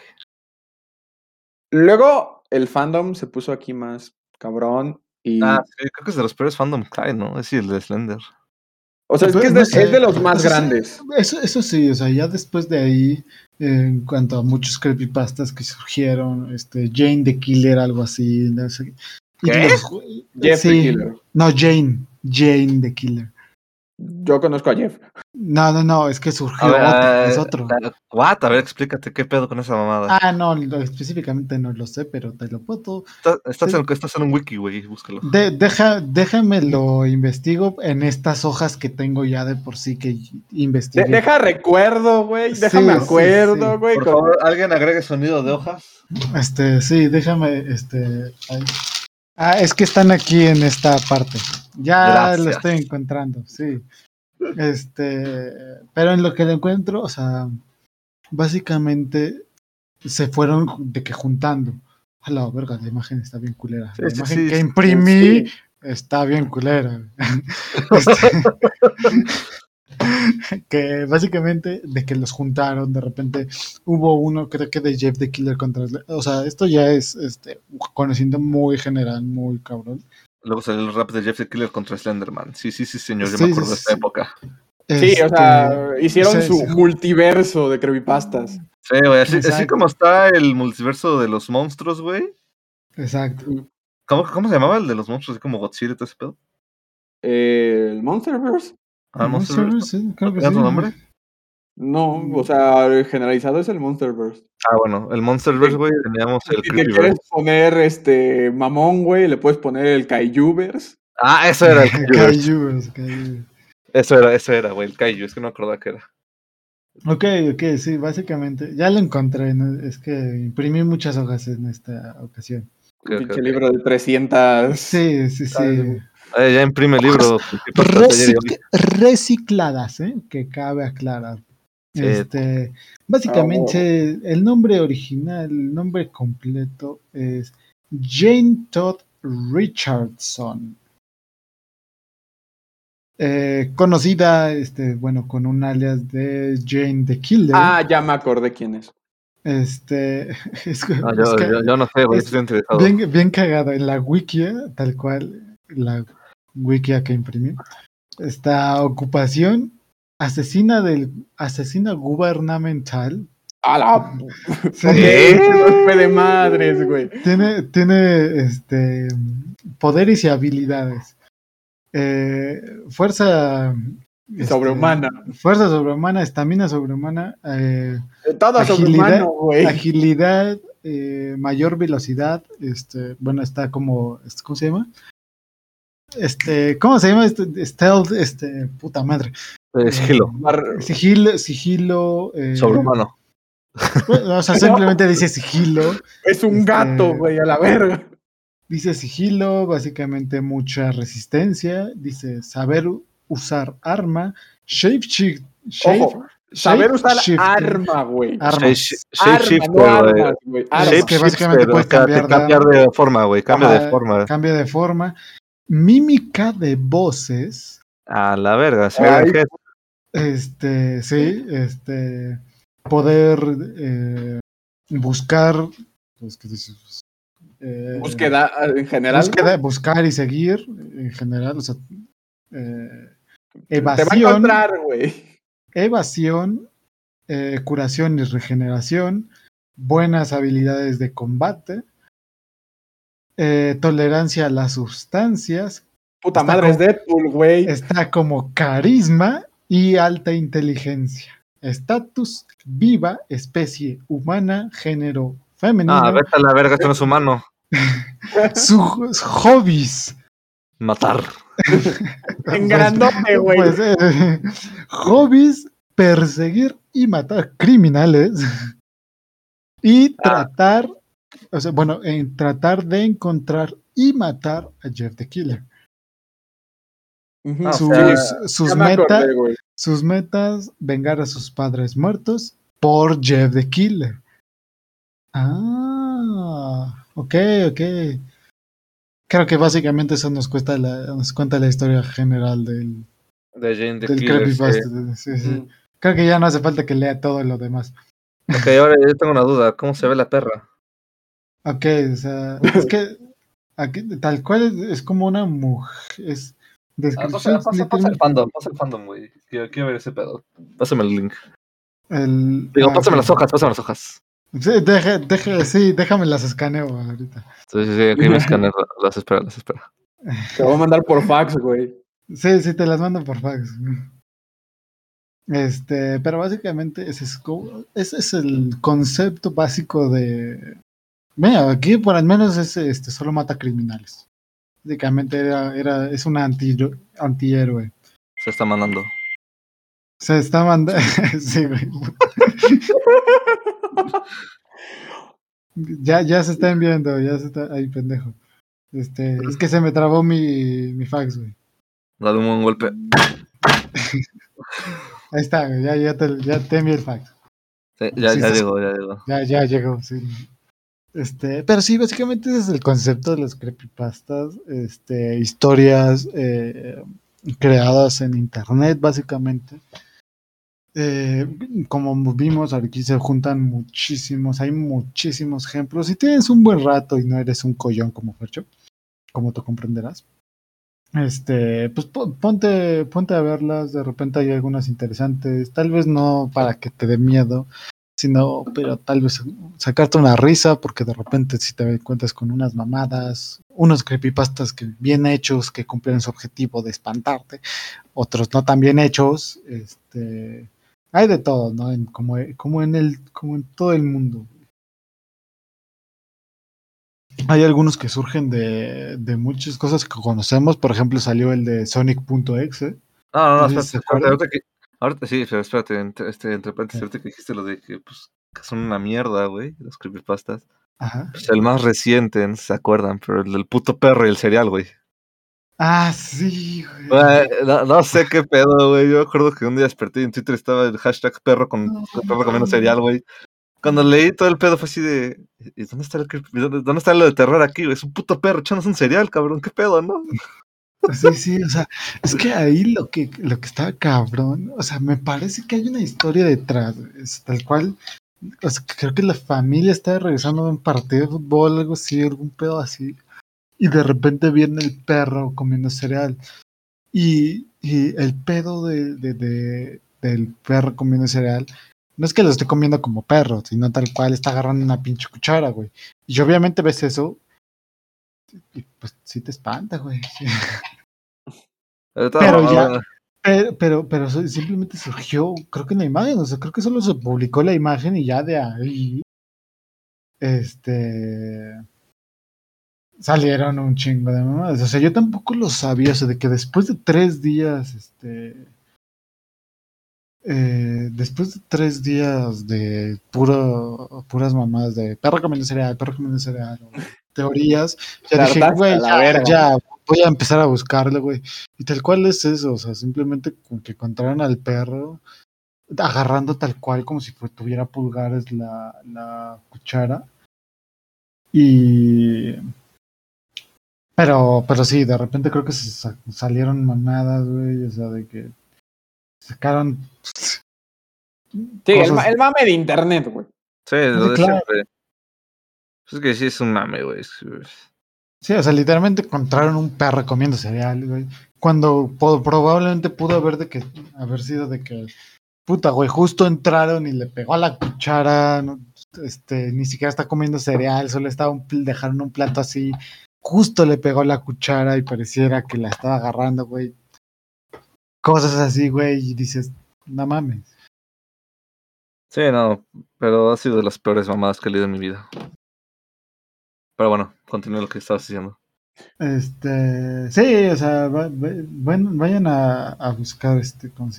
Luego el fandom se puso aquí más cabrón y... Ah, sí, creo que es de los peores fandom que hay, ¿no? Es el de Slender. O sea, es Pues, que es no de, sé. es de los más Eso sí, grandes. Eso, eso sí, o sea, ya después de ahí, eh, en cuanto a muchos creepypastas que surgieron, este, Jane the Killer, algo así. no sé. Y ¿Qué? los- Jeff the. Killer. No, Jane. Jane the Killer. Yo conozco a Jeff. No, no, no, es que surgió ver, otro, es otro. What? A ver, explícate qué pedo con esa mamada. Ah, no, lo- específicamente no lo sé, pero te lo puedo. Estás, estás sí. en, estás en un wiki, güey, búscalo. De, deja, déjame lo investigo en estas hojas que tengo ya de por sí que De- investigué. deja recuerdo, güey. Déjame sí, acuerdo, sí. güey. Por con- favor, alguien agregue sonido de hojas. Este, sí, déjame, este. ahí. Ah, es que están aquí en esta parte. Ya lo estoy encontrando, sí. Este, pero en lo que lo encuentro, o sea, básicamente se fueron de que juntando. A la verga, la imagen está bien culera. La sí, imagen sí, que imprimí sí. está bien culera. *laughs* Este, *laughs* que básicamente de que los juntaron, de repente hubo uno, creo que de Jeff the Killer contra, o sea, esto ya es este conociendo muy general, muy cabrón. Luego salió el rap de Jeff the Killer contra Slenderman. Sí, sí, sí, señor, yo Sí, me sí, acuerdo de sí. esa época. Sí, o sea, hicieron sí, su sí. multiverso de creepypastas. Sí, güey, así, como está el multiverso de los monstruos, güey. exacto. ¿Cómo, ¿Cómo se llamaba el de los monstruos? Así como Godzilla y todo ese pedo. Eh, ¿El Monsterverse? Ah, Monsterverse. Sí, creo que ¿Tiene sí. otro nombre? No, o sea, el generalizado es el Monsterverse. Ah, bueno, el Monsterverse, güey, teníamos el Si te quieres poner este mamón, güey, le puedes poner el Kaijuvers. Ah, eso era el Creepyverse. *laughs* Kaiju, Kaiju. Eso era, eso era, güey, el Kaiju, es que no acordaba que era. Ok, ok, sí, básicamente. Ya lo encontré, ¿no? es que imprimí muchas hojas en esta ocasión. Un pinche libro de 300. Sí, sí, sí. Ay, Eh, ya imprime el libro. Recic- recicladas, ¿eh? que cabe aclarar. Sí. Este, básicamente, el nombre original, el nombre completo es Jane Todd Richardson. Eh, conocida, este, bueno, con un alias de Jane the Killer. Ah, ya me acordé quién es. Este, *laughs* es, Ah, yo, que yo, yo no sé, güey, estoy interesado. bien, bien cagado. En la wikia, tal cual, la wikia que imprimí, está ocupación asesina del asesina gubernamental. A la. Sí. Golpe *laughs* de *laughs* madres, güey. Tiene, tiene este poderes y habilidades. Eh, fuerza este, Sobrehumana. Fuerza sobrehumana, estamina sobrehumana, eh, Todo Agilidad- sobrehumano, güey. agilidad, eh, mayor velocidad, este, bueno, está como, ¿cómo se llama? Este, ¿cómo se llama? Este, stealth, este, puta madre. Eh, sigilo, Mar- Sigilo, sigilo. eh, sobrehumano. bueno, o sea, simplemente dice sigilo. Es un Este- gato, güey, a la verga. Dice sigilo, básicamente mucha resistencia. Dice saber usar arma. Shape shift. Shape, Ojo, Saber usar shifter. arma, güey. Arma, no güey. armas, güey. Shape- que básicamente puedes cambiar de- cambiar de forma, güey, cambia de forma. Cambia de forma. Mímica de voces. A la verga, sí. Este, sí, este. Poder eh, buscar. Pues, ¿qué dices? Eh, Búsqueda en general. búsqueda, buscar y seguir en general, o sea, eh, Te va a evasión, encontrar, güey. evasión, eh, curación y regeneración, buenas habilidades de combate, eh, tolerancia a las sustancias, Puta Está madre, es como- Deadpool, güey. está como carisma y alta inteligencia. Estatus, viva, especie humana, género femenino, Ah, vete a la verga, esto no es humano. *laughs* sus hobbies. Matar. *laughs* En grandote, güey. Pues, eh, *laughs* hobbies, perseguir y matar criminales. Y tratar, o sea, bueno, en tratar de encontrar y matar a Jeff the Killer. Ah, sus, sea, sus Ya me metas, acordé, sus metas, vengar a sus padres muertos por Jeff the Killer. Ah, ok, ok. Creo que básicamente eso nos cuesta la, nos cuenta la historia general del, De Jane the del Killer. sí. creepypasta. Sí, sí. Mm. Creo que ya no hace falta que lea todo lo demás. Ok, ahora yo tengo una duda. ¿Cómo se ve la perra? Ok, o sea, es que aquí, tal cual es, es como una mujer, es Ah, pasa, pasa, pasa, el fandom, pasa el fandom, güey. Quiero, quiero, ver ese pedo. Pásame el link. El, Digo, ah, pásame las hojas, pásame las hojas. Sí, deje, deje, sí, déjame las escaneo ahorita. Sí, sí, sí, aquí me escaneo, las espera, las espera. *laughs* Te voy a mandar por fax, güey. Sí, sí, te las mando por fax. Este, pero básicamente ese es, ese es el concepto básico de. Mira, aquí por al menos es este, solo mata criminales. Básicamente era, era, es un anti, antihéroe. Se está mandando. Se está mandando. *laughs* sí, güey. *laughs* ya, ya se está enviando, ya se está. Ay, pendejo. Este, es que se me trabó mi, mi fax, güey. Dale un buen golpe. *laughs* Ahí está, ya, ya, te, ya te envié el fax. Sí, ya, ya llegó, ya llegó. Ya, ya llegó, sí. Este, pero sí, básicamente ese es el concepto de los creepypastas, este, historias eh, creadas en internet, básicamente. Eh, como vimos, aquí se juntan muchísimos, hay muchísimos ejemplos. Si tienes un buen rato y no eres un collón como Fercho, como tú comprenderás, este, pues ponte, ponte a verlas, de repente hay algunas interesantes, tal vez no para que te dé miedo, sino, pero tal vez sacarte una risa, porque de repente si te encuentras con unas mamadas, unos creepypastas que bien hechos, que cumplen su objetivo de espantarte, otros no tan bien hechos, este, hay de todo, ¿no? como, como en el, como en todo el mundo. Hay algunos que surgen de, de muchas cosas que conocemos. Por ejemplo, salió el de Sonic.exe. No, no, no, espérate, ahorita, que, ahorita sí, pero espérate, entre, este, entre paréntesis, ahorita que dijiste lo de que, pues, que son una mierda, güey, los creepypastas. Ajá. Pues el más reciente, no se acuerdan, pero el del puto perro y el cereal, güey. Ah, sí, güey. no, no, sé qué pedo, güey. Yo me acuerdo que un día desperté y en Twitter estaba el hashtag perro con perro comiendo cereal, güey. Cuando leí todo el pedo fue así de. ¿Y dónde está, el, dónde está lo de terror aquí, güey? Es un puto perro echándose un cereal, cabrón. ¿Qué pedo, no? Sí, sí, o sea, es que ahí lo que, lo que está cabrón, o sea, me parece que hay una historia detrás, tal cual, o sea, creo que la familia está regresando de un partido de fútbol, algo así, algún pedo así, y de repente viene el perro comiendo cereal. Y, y el pedo de, de, de, del perro comiendo cereal no es que lo esté comiendo como perro, sino tal cual está agarrando una pinche cuchara, güey. Y obviamente ves eso pues sí te espanta, güey. Pero ya, pero, pero, simplemente surgió, creo que en la imagen, o sea, creo que solo se publicó la imagen y ya de ahí, este, salieron un chingo de mamadas. O sea, yo tampoco lo sabía, o sea, de que después de tres días, este, eh, después de tres días de puro, puras mamadas de perro comiendo cereal, perro comiendo cereal, teorías, ya dije, güey, ya, voy a empezar a buscarle, güey. Y tal cual es eso, o sea, simplemente con que encontraron al perro agarrando tal cual como si tuviera pulgares la, la cuchara. Y pero, pero sí, de repente creo que se salieron manadas, güey, o sea, de que sacaron. Sí, el, mame de internet, güey. Sí, lo de siempre. Pues es que sí es un mame, güey. Sí, o sea, literalmente encontraron un perro comiendo cereal, güey. Cuando probablemente pudo haber de que haber sido de que puta, güey, justo entraron y le pegó a la cuchara, este, ni siquiera está comiendo cereal, solo estaba un, dejaron un plato así, justo le pegó la cuchara y pareciera que la estaba agarrando, güey cosas así, güey, y dices, no mames. Sí, no, pero ha sido de las peores mamadas que he leído en mi vida. Pero bueno, continúa lo que estabas diciendo. Este, sí, o sea, bueno, vayan a, buscar este, ¿cómo?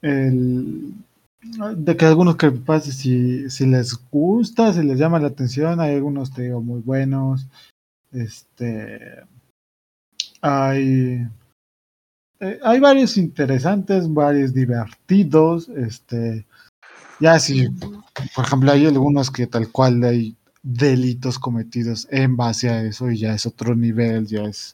El, de que algunos pase si, si les gusta, si les llama la atención, hay algunos, te digo, muy buenos. Este, hay, eh, hay varios interesantes, varios divertidos, este, ya si, por ejemplo, hay algunos que tal cual hay delitos cometidos en base a eso y ya es otro nivel, ya es,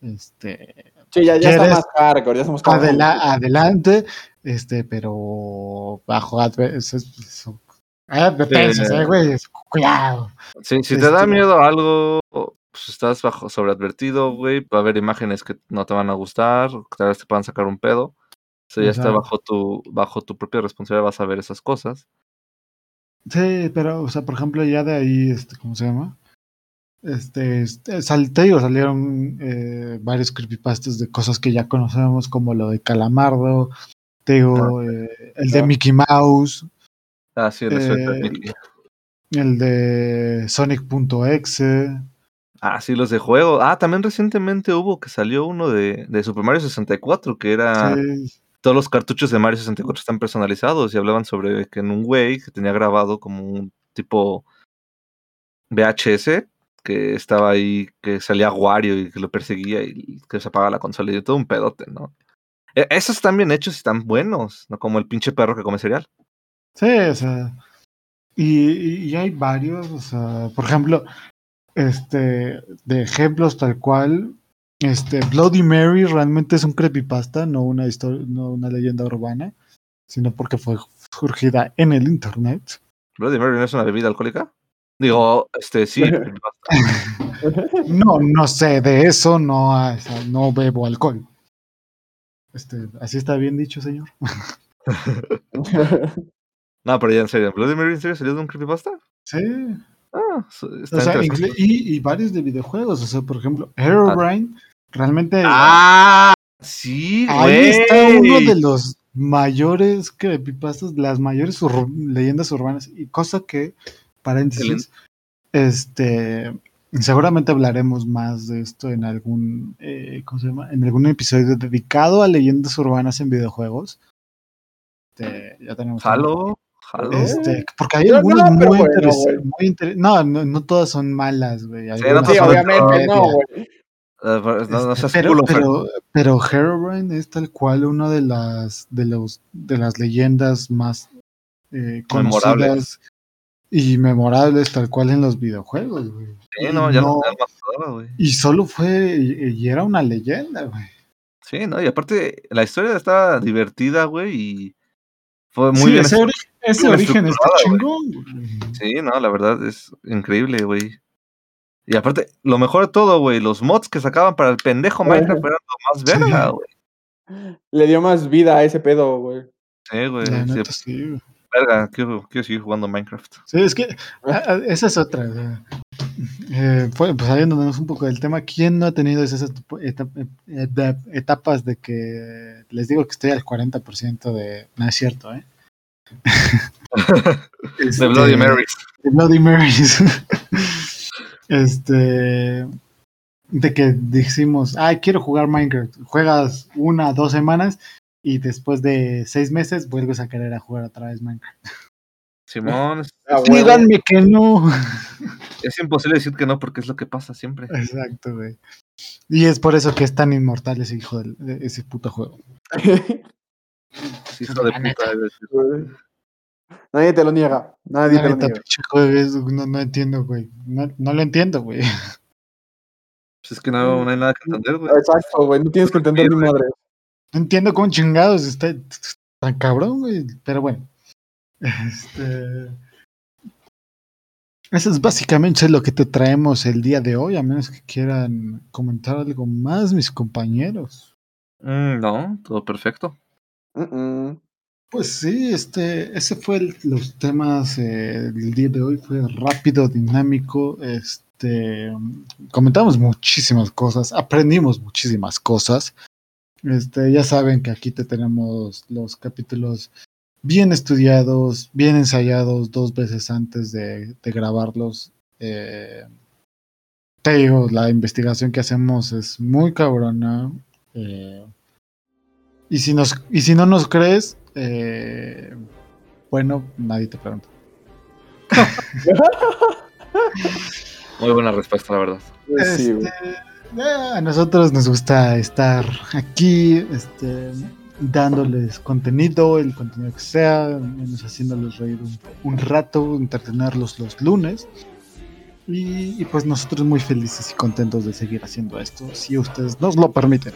este... Sí, ya, ya está más hardcore, ya somos adelante, este, pero bajo advertencias, eh, güey, cuidado. Sí, si te da este, miedo algo, pues estás bajo sobreadvertido, güey. Va a haber imágenes que no te van a gustar, que tal vez te puedan sacar un pedo. O sea, ya está bajo tu, bajo tu propia responsabilidad, vas a ver esas cosas. Sí, pero, o sea, por ejemplo, ya de ahí, este, ¿cómo se llama? Este, este sal- te digo, salieron eh, varios creepypastas de cosas que ya conocemos, como lo de Calamardo, te digo, eh, el de. Mickey Mouse, Ah, sí, Eh, Mickey. el de Sonic.exe. Ah, sí, los de juego. Ah, también recientemente hubo que salió uno de, de Super Mario 64, que era Sí, todos los cartuchos de Mario 64 están personalizados y hablaban sobre que en un güey que tenía grabado como un tipo VHS que estaba ahí, que salía Wario y que lo perseguía y que se apagaba la consola y todo un pedote, ¿no? E- Esos están bien hechos y están buenos, no como el pinche perro que come cereal. sí, o sea. Y- y hay varios, o sea, por ejemplo, este, de ejemplos tal cual. Este, Bloody Mary realmente es un creepypasta, no una historia, no una leyenda urbana, sino porque fue surgida en el internet. Bloody Mary no es una bebida alcohólica. Digo, este, sí. *laughs* No, no sé, de eso no, ah, o sea, no bebo alcohol. Este, así está bien dicho, señor. *laughs* no, pero ya en serio, ¿Bloody Mary en serio salió de un creepypasta? Sí. Ah, está O sea, y, y varios de videojuegos, o sea, por ejemplo, Herobrine, realmente Ah, sí, ahí está uno de los mayores creepypastas, las mayores ur- leyendas urbanas, y cosa que, paréntesis, este, seguramente hablaremos más de esto en algún, eh, ¿cómo se llama? En algún episodio dedicado a leyendas urbanas en videojuegos. Este, ya tenemos uno. Jalo, jalo. Este, porque hay No, algunas no, muy, bueno, interesantes, inter- no, no, no todas son malas, güey. no Sí, son son obviamente, no, güey. Eh, no, no Este, seas pero, culo, pero, pero Herobrine es tal cual una de las de los de las leyendas más eh, Memorables. conocidas y memorables tal cual en los videojuegos, güey. Sí, no, ya no, no- güey. Y solo fue y, y era una leyenda, güey. Sí, no, y aparte la historia estaba divertida, güey, y fue muy sí, bien. ese, ese origen está chingón. güey. Sí, no, la verdad es increíble, güey. Y aparte, lo mejor de todo, güey, los mods que sacaban para el pendejo Minecraft eran lo más verga, güey. Le dio más vida a ese pedo, güey. Sí, güey. Sí, verga, quiero, quiero seguir jugando Minecraft. Sí, es que a- a- esa es otra. o sea, eh, fue- pues saliéndonos un poco del tema, ¿quién no ha tenido esas etap- etap- etapas de que les digo que estoy al 40% de... No es cierto, ¿eh? Este, *laughs* *laughs* De Bloody Marys. de Bloody Marys. *laughs* este... De que decimos, ay, quiero jugar Minecraft. Juegas una, dos semanas y después de seis meses vuelves a querer a jugar otra vez Minecraft. Simón, Ah. Díganme que no. es imposible decir que no porque es lo que pasa siempre. Exacto, güey. Y es por eso que es tan inmortal ese hijo de ese puto juego. *laughs* Sí, hijo de puta. neta. debe ser. Güey. Nadie te lo niega. Nadie La te lo niega. no, no entiendo, güey. No, no lo entiendo, güey. Pues es que no, no hay nada que entender, güey. Exacto, güey. No tienes que entender ni madre. No entiendo cómo chingados está tan cabrón, güey. Pero bueno. Este. Eso es básicamente lo que te traemos el día de hoy, a menos que quieran comentar algo más, mis compañeros. Mm, no, todo perfecto. Mm-mm. Pues sí, este, ese fue el- los temas eh, del día de hoy, fue rápido, dinámico, este, comentamos muchísimas cosas, aprendimos muchísimas cosas, este, ya saben que aquí te tenemos los capítulos bien estudiados, bien ensayados dos veces antes de, grabarlos, eh, te digo, la investigación que hacemos es muy cabrona, eh, y si, nos, y si no nos crees, eh, bueno, nadie te pregunta. *laughs* Muy buena respuesta, la verdad. Pues. Este, eh, a nosotros nos gusta estar aquí, este, dándoles contenido, el contenido que sea, menos haciéndoles reír un, un rato, entretenerlos los lunes. Y, y pues nosotros muy felices y contentos de seguir haciendo esto, si ustedes nos lo permiten.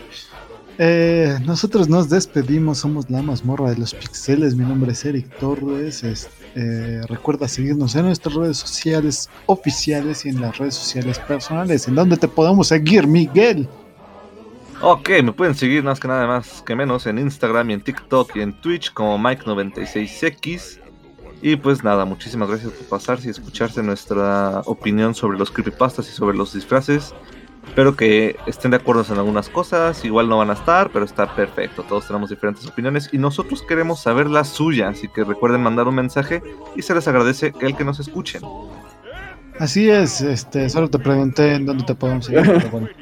Eh, nosotros nos despedimos, somos la mazmorra de los pixeles. Mi nombre es Eric Torres. Eh, recuerda seguirnos en nuestras redes sociales oficiales y en las redes sociales personales. ¿En dónde te podemos seguir, Miguel? Ok, me pueden seguir más que nada más que menos en Instagram y en TikTok y en Twitch como Mike96X. Y pues nada, muchísimas gracias por pasarse y escucharse nuestra opinión sobre los creepypastas y sobre los disfraces. Espero que estén de acuerdo en algunas cosas, igual no van a estar, pero está perfecto. Todos tenemos diferentes opiniones y nosotros queremos saber la suya, así que recuerden mandar un mensaje y se les agradece el que nos escuchen. Así es, este, solo te pregunté en dónde te podemos seguir, pero bueno. *laughs*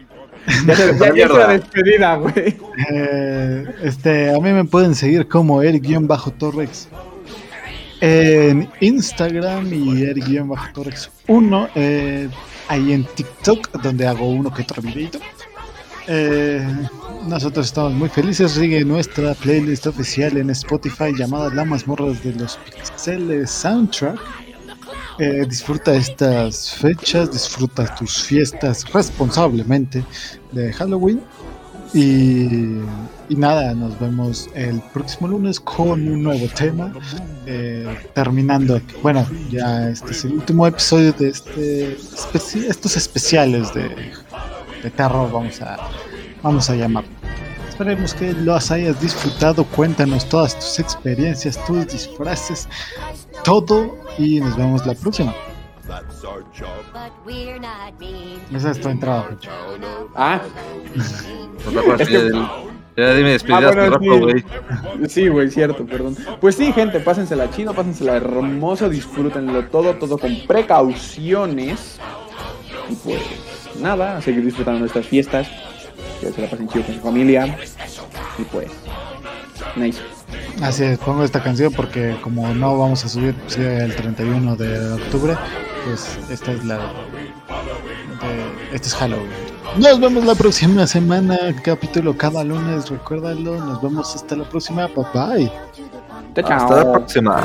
Ya, ya- ya la despedida, güey. Eh, este, a mí me pueden seguir como Eric-Torrex en Instagram y Eric-Torrex 1. eh, ahí en TikTok, donde hago uno que otro videito. Eh, nosotros estamos muy felices. Sigue nuestra playlist oficial en Spotify llamada La Mazmorras de los Pixeles Soundtrack. Eh, disfruta estas fechas, disfruta tus fiestas responsablemente de Halloween. Y, y nada, nos vemos el próximo lunes con un nuevo tema. eh, terminando, bueno, ya este es el último episodio de este especi- estos especiales de, de terror, vamos a, vamos a llamar. Esperemos que los hayas disfrutado. Cuéntanos todas tus experiencias, tus disfraces, todo. Y nos vemos la próxima. Esa es tu entrada. Ah, *laughs* ¿No te acuerdas Es que- ya dime despedidas Ah, bueno, sí. güey. sí, güey, cierto, perdón. Pues sí, gente, pásensela chido, pásensela hermoso, disfrútenlo todo, todo con precauciones. Y pues nada, a seguir disfrutando de estas fiestas. Que se la pasen chido con su familia. Y pues, nice. Así es, pongo esta canción porque como no vamos a subir pues, el 31 de octubre, pues esta es la de, este es Halloween. Nos vemos la próxima semana, capítulo cada lunes, recuérdalo. Nos vemos hasta la próxima, bye bye. Hasta la próxima.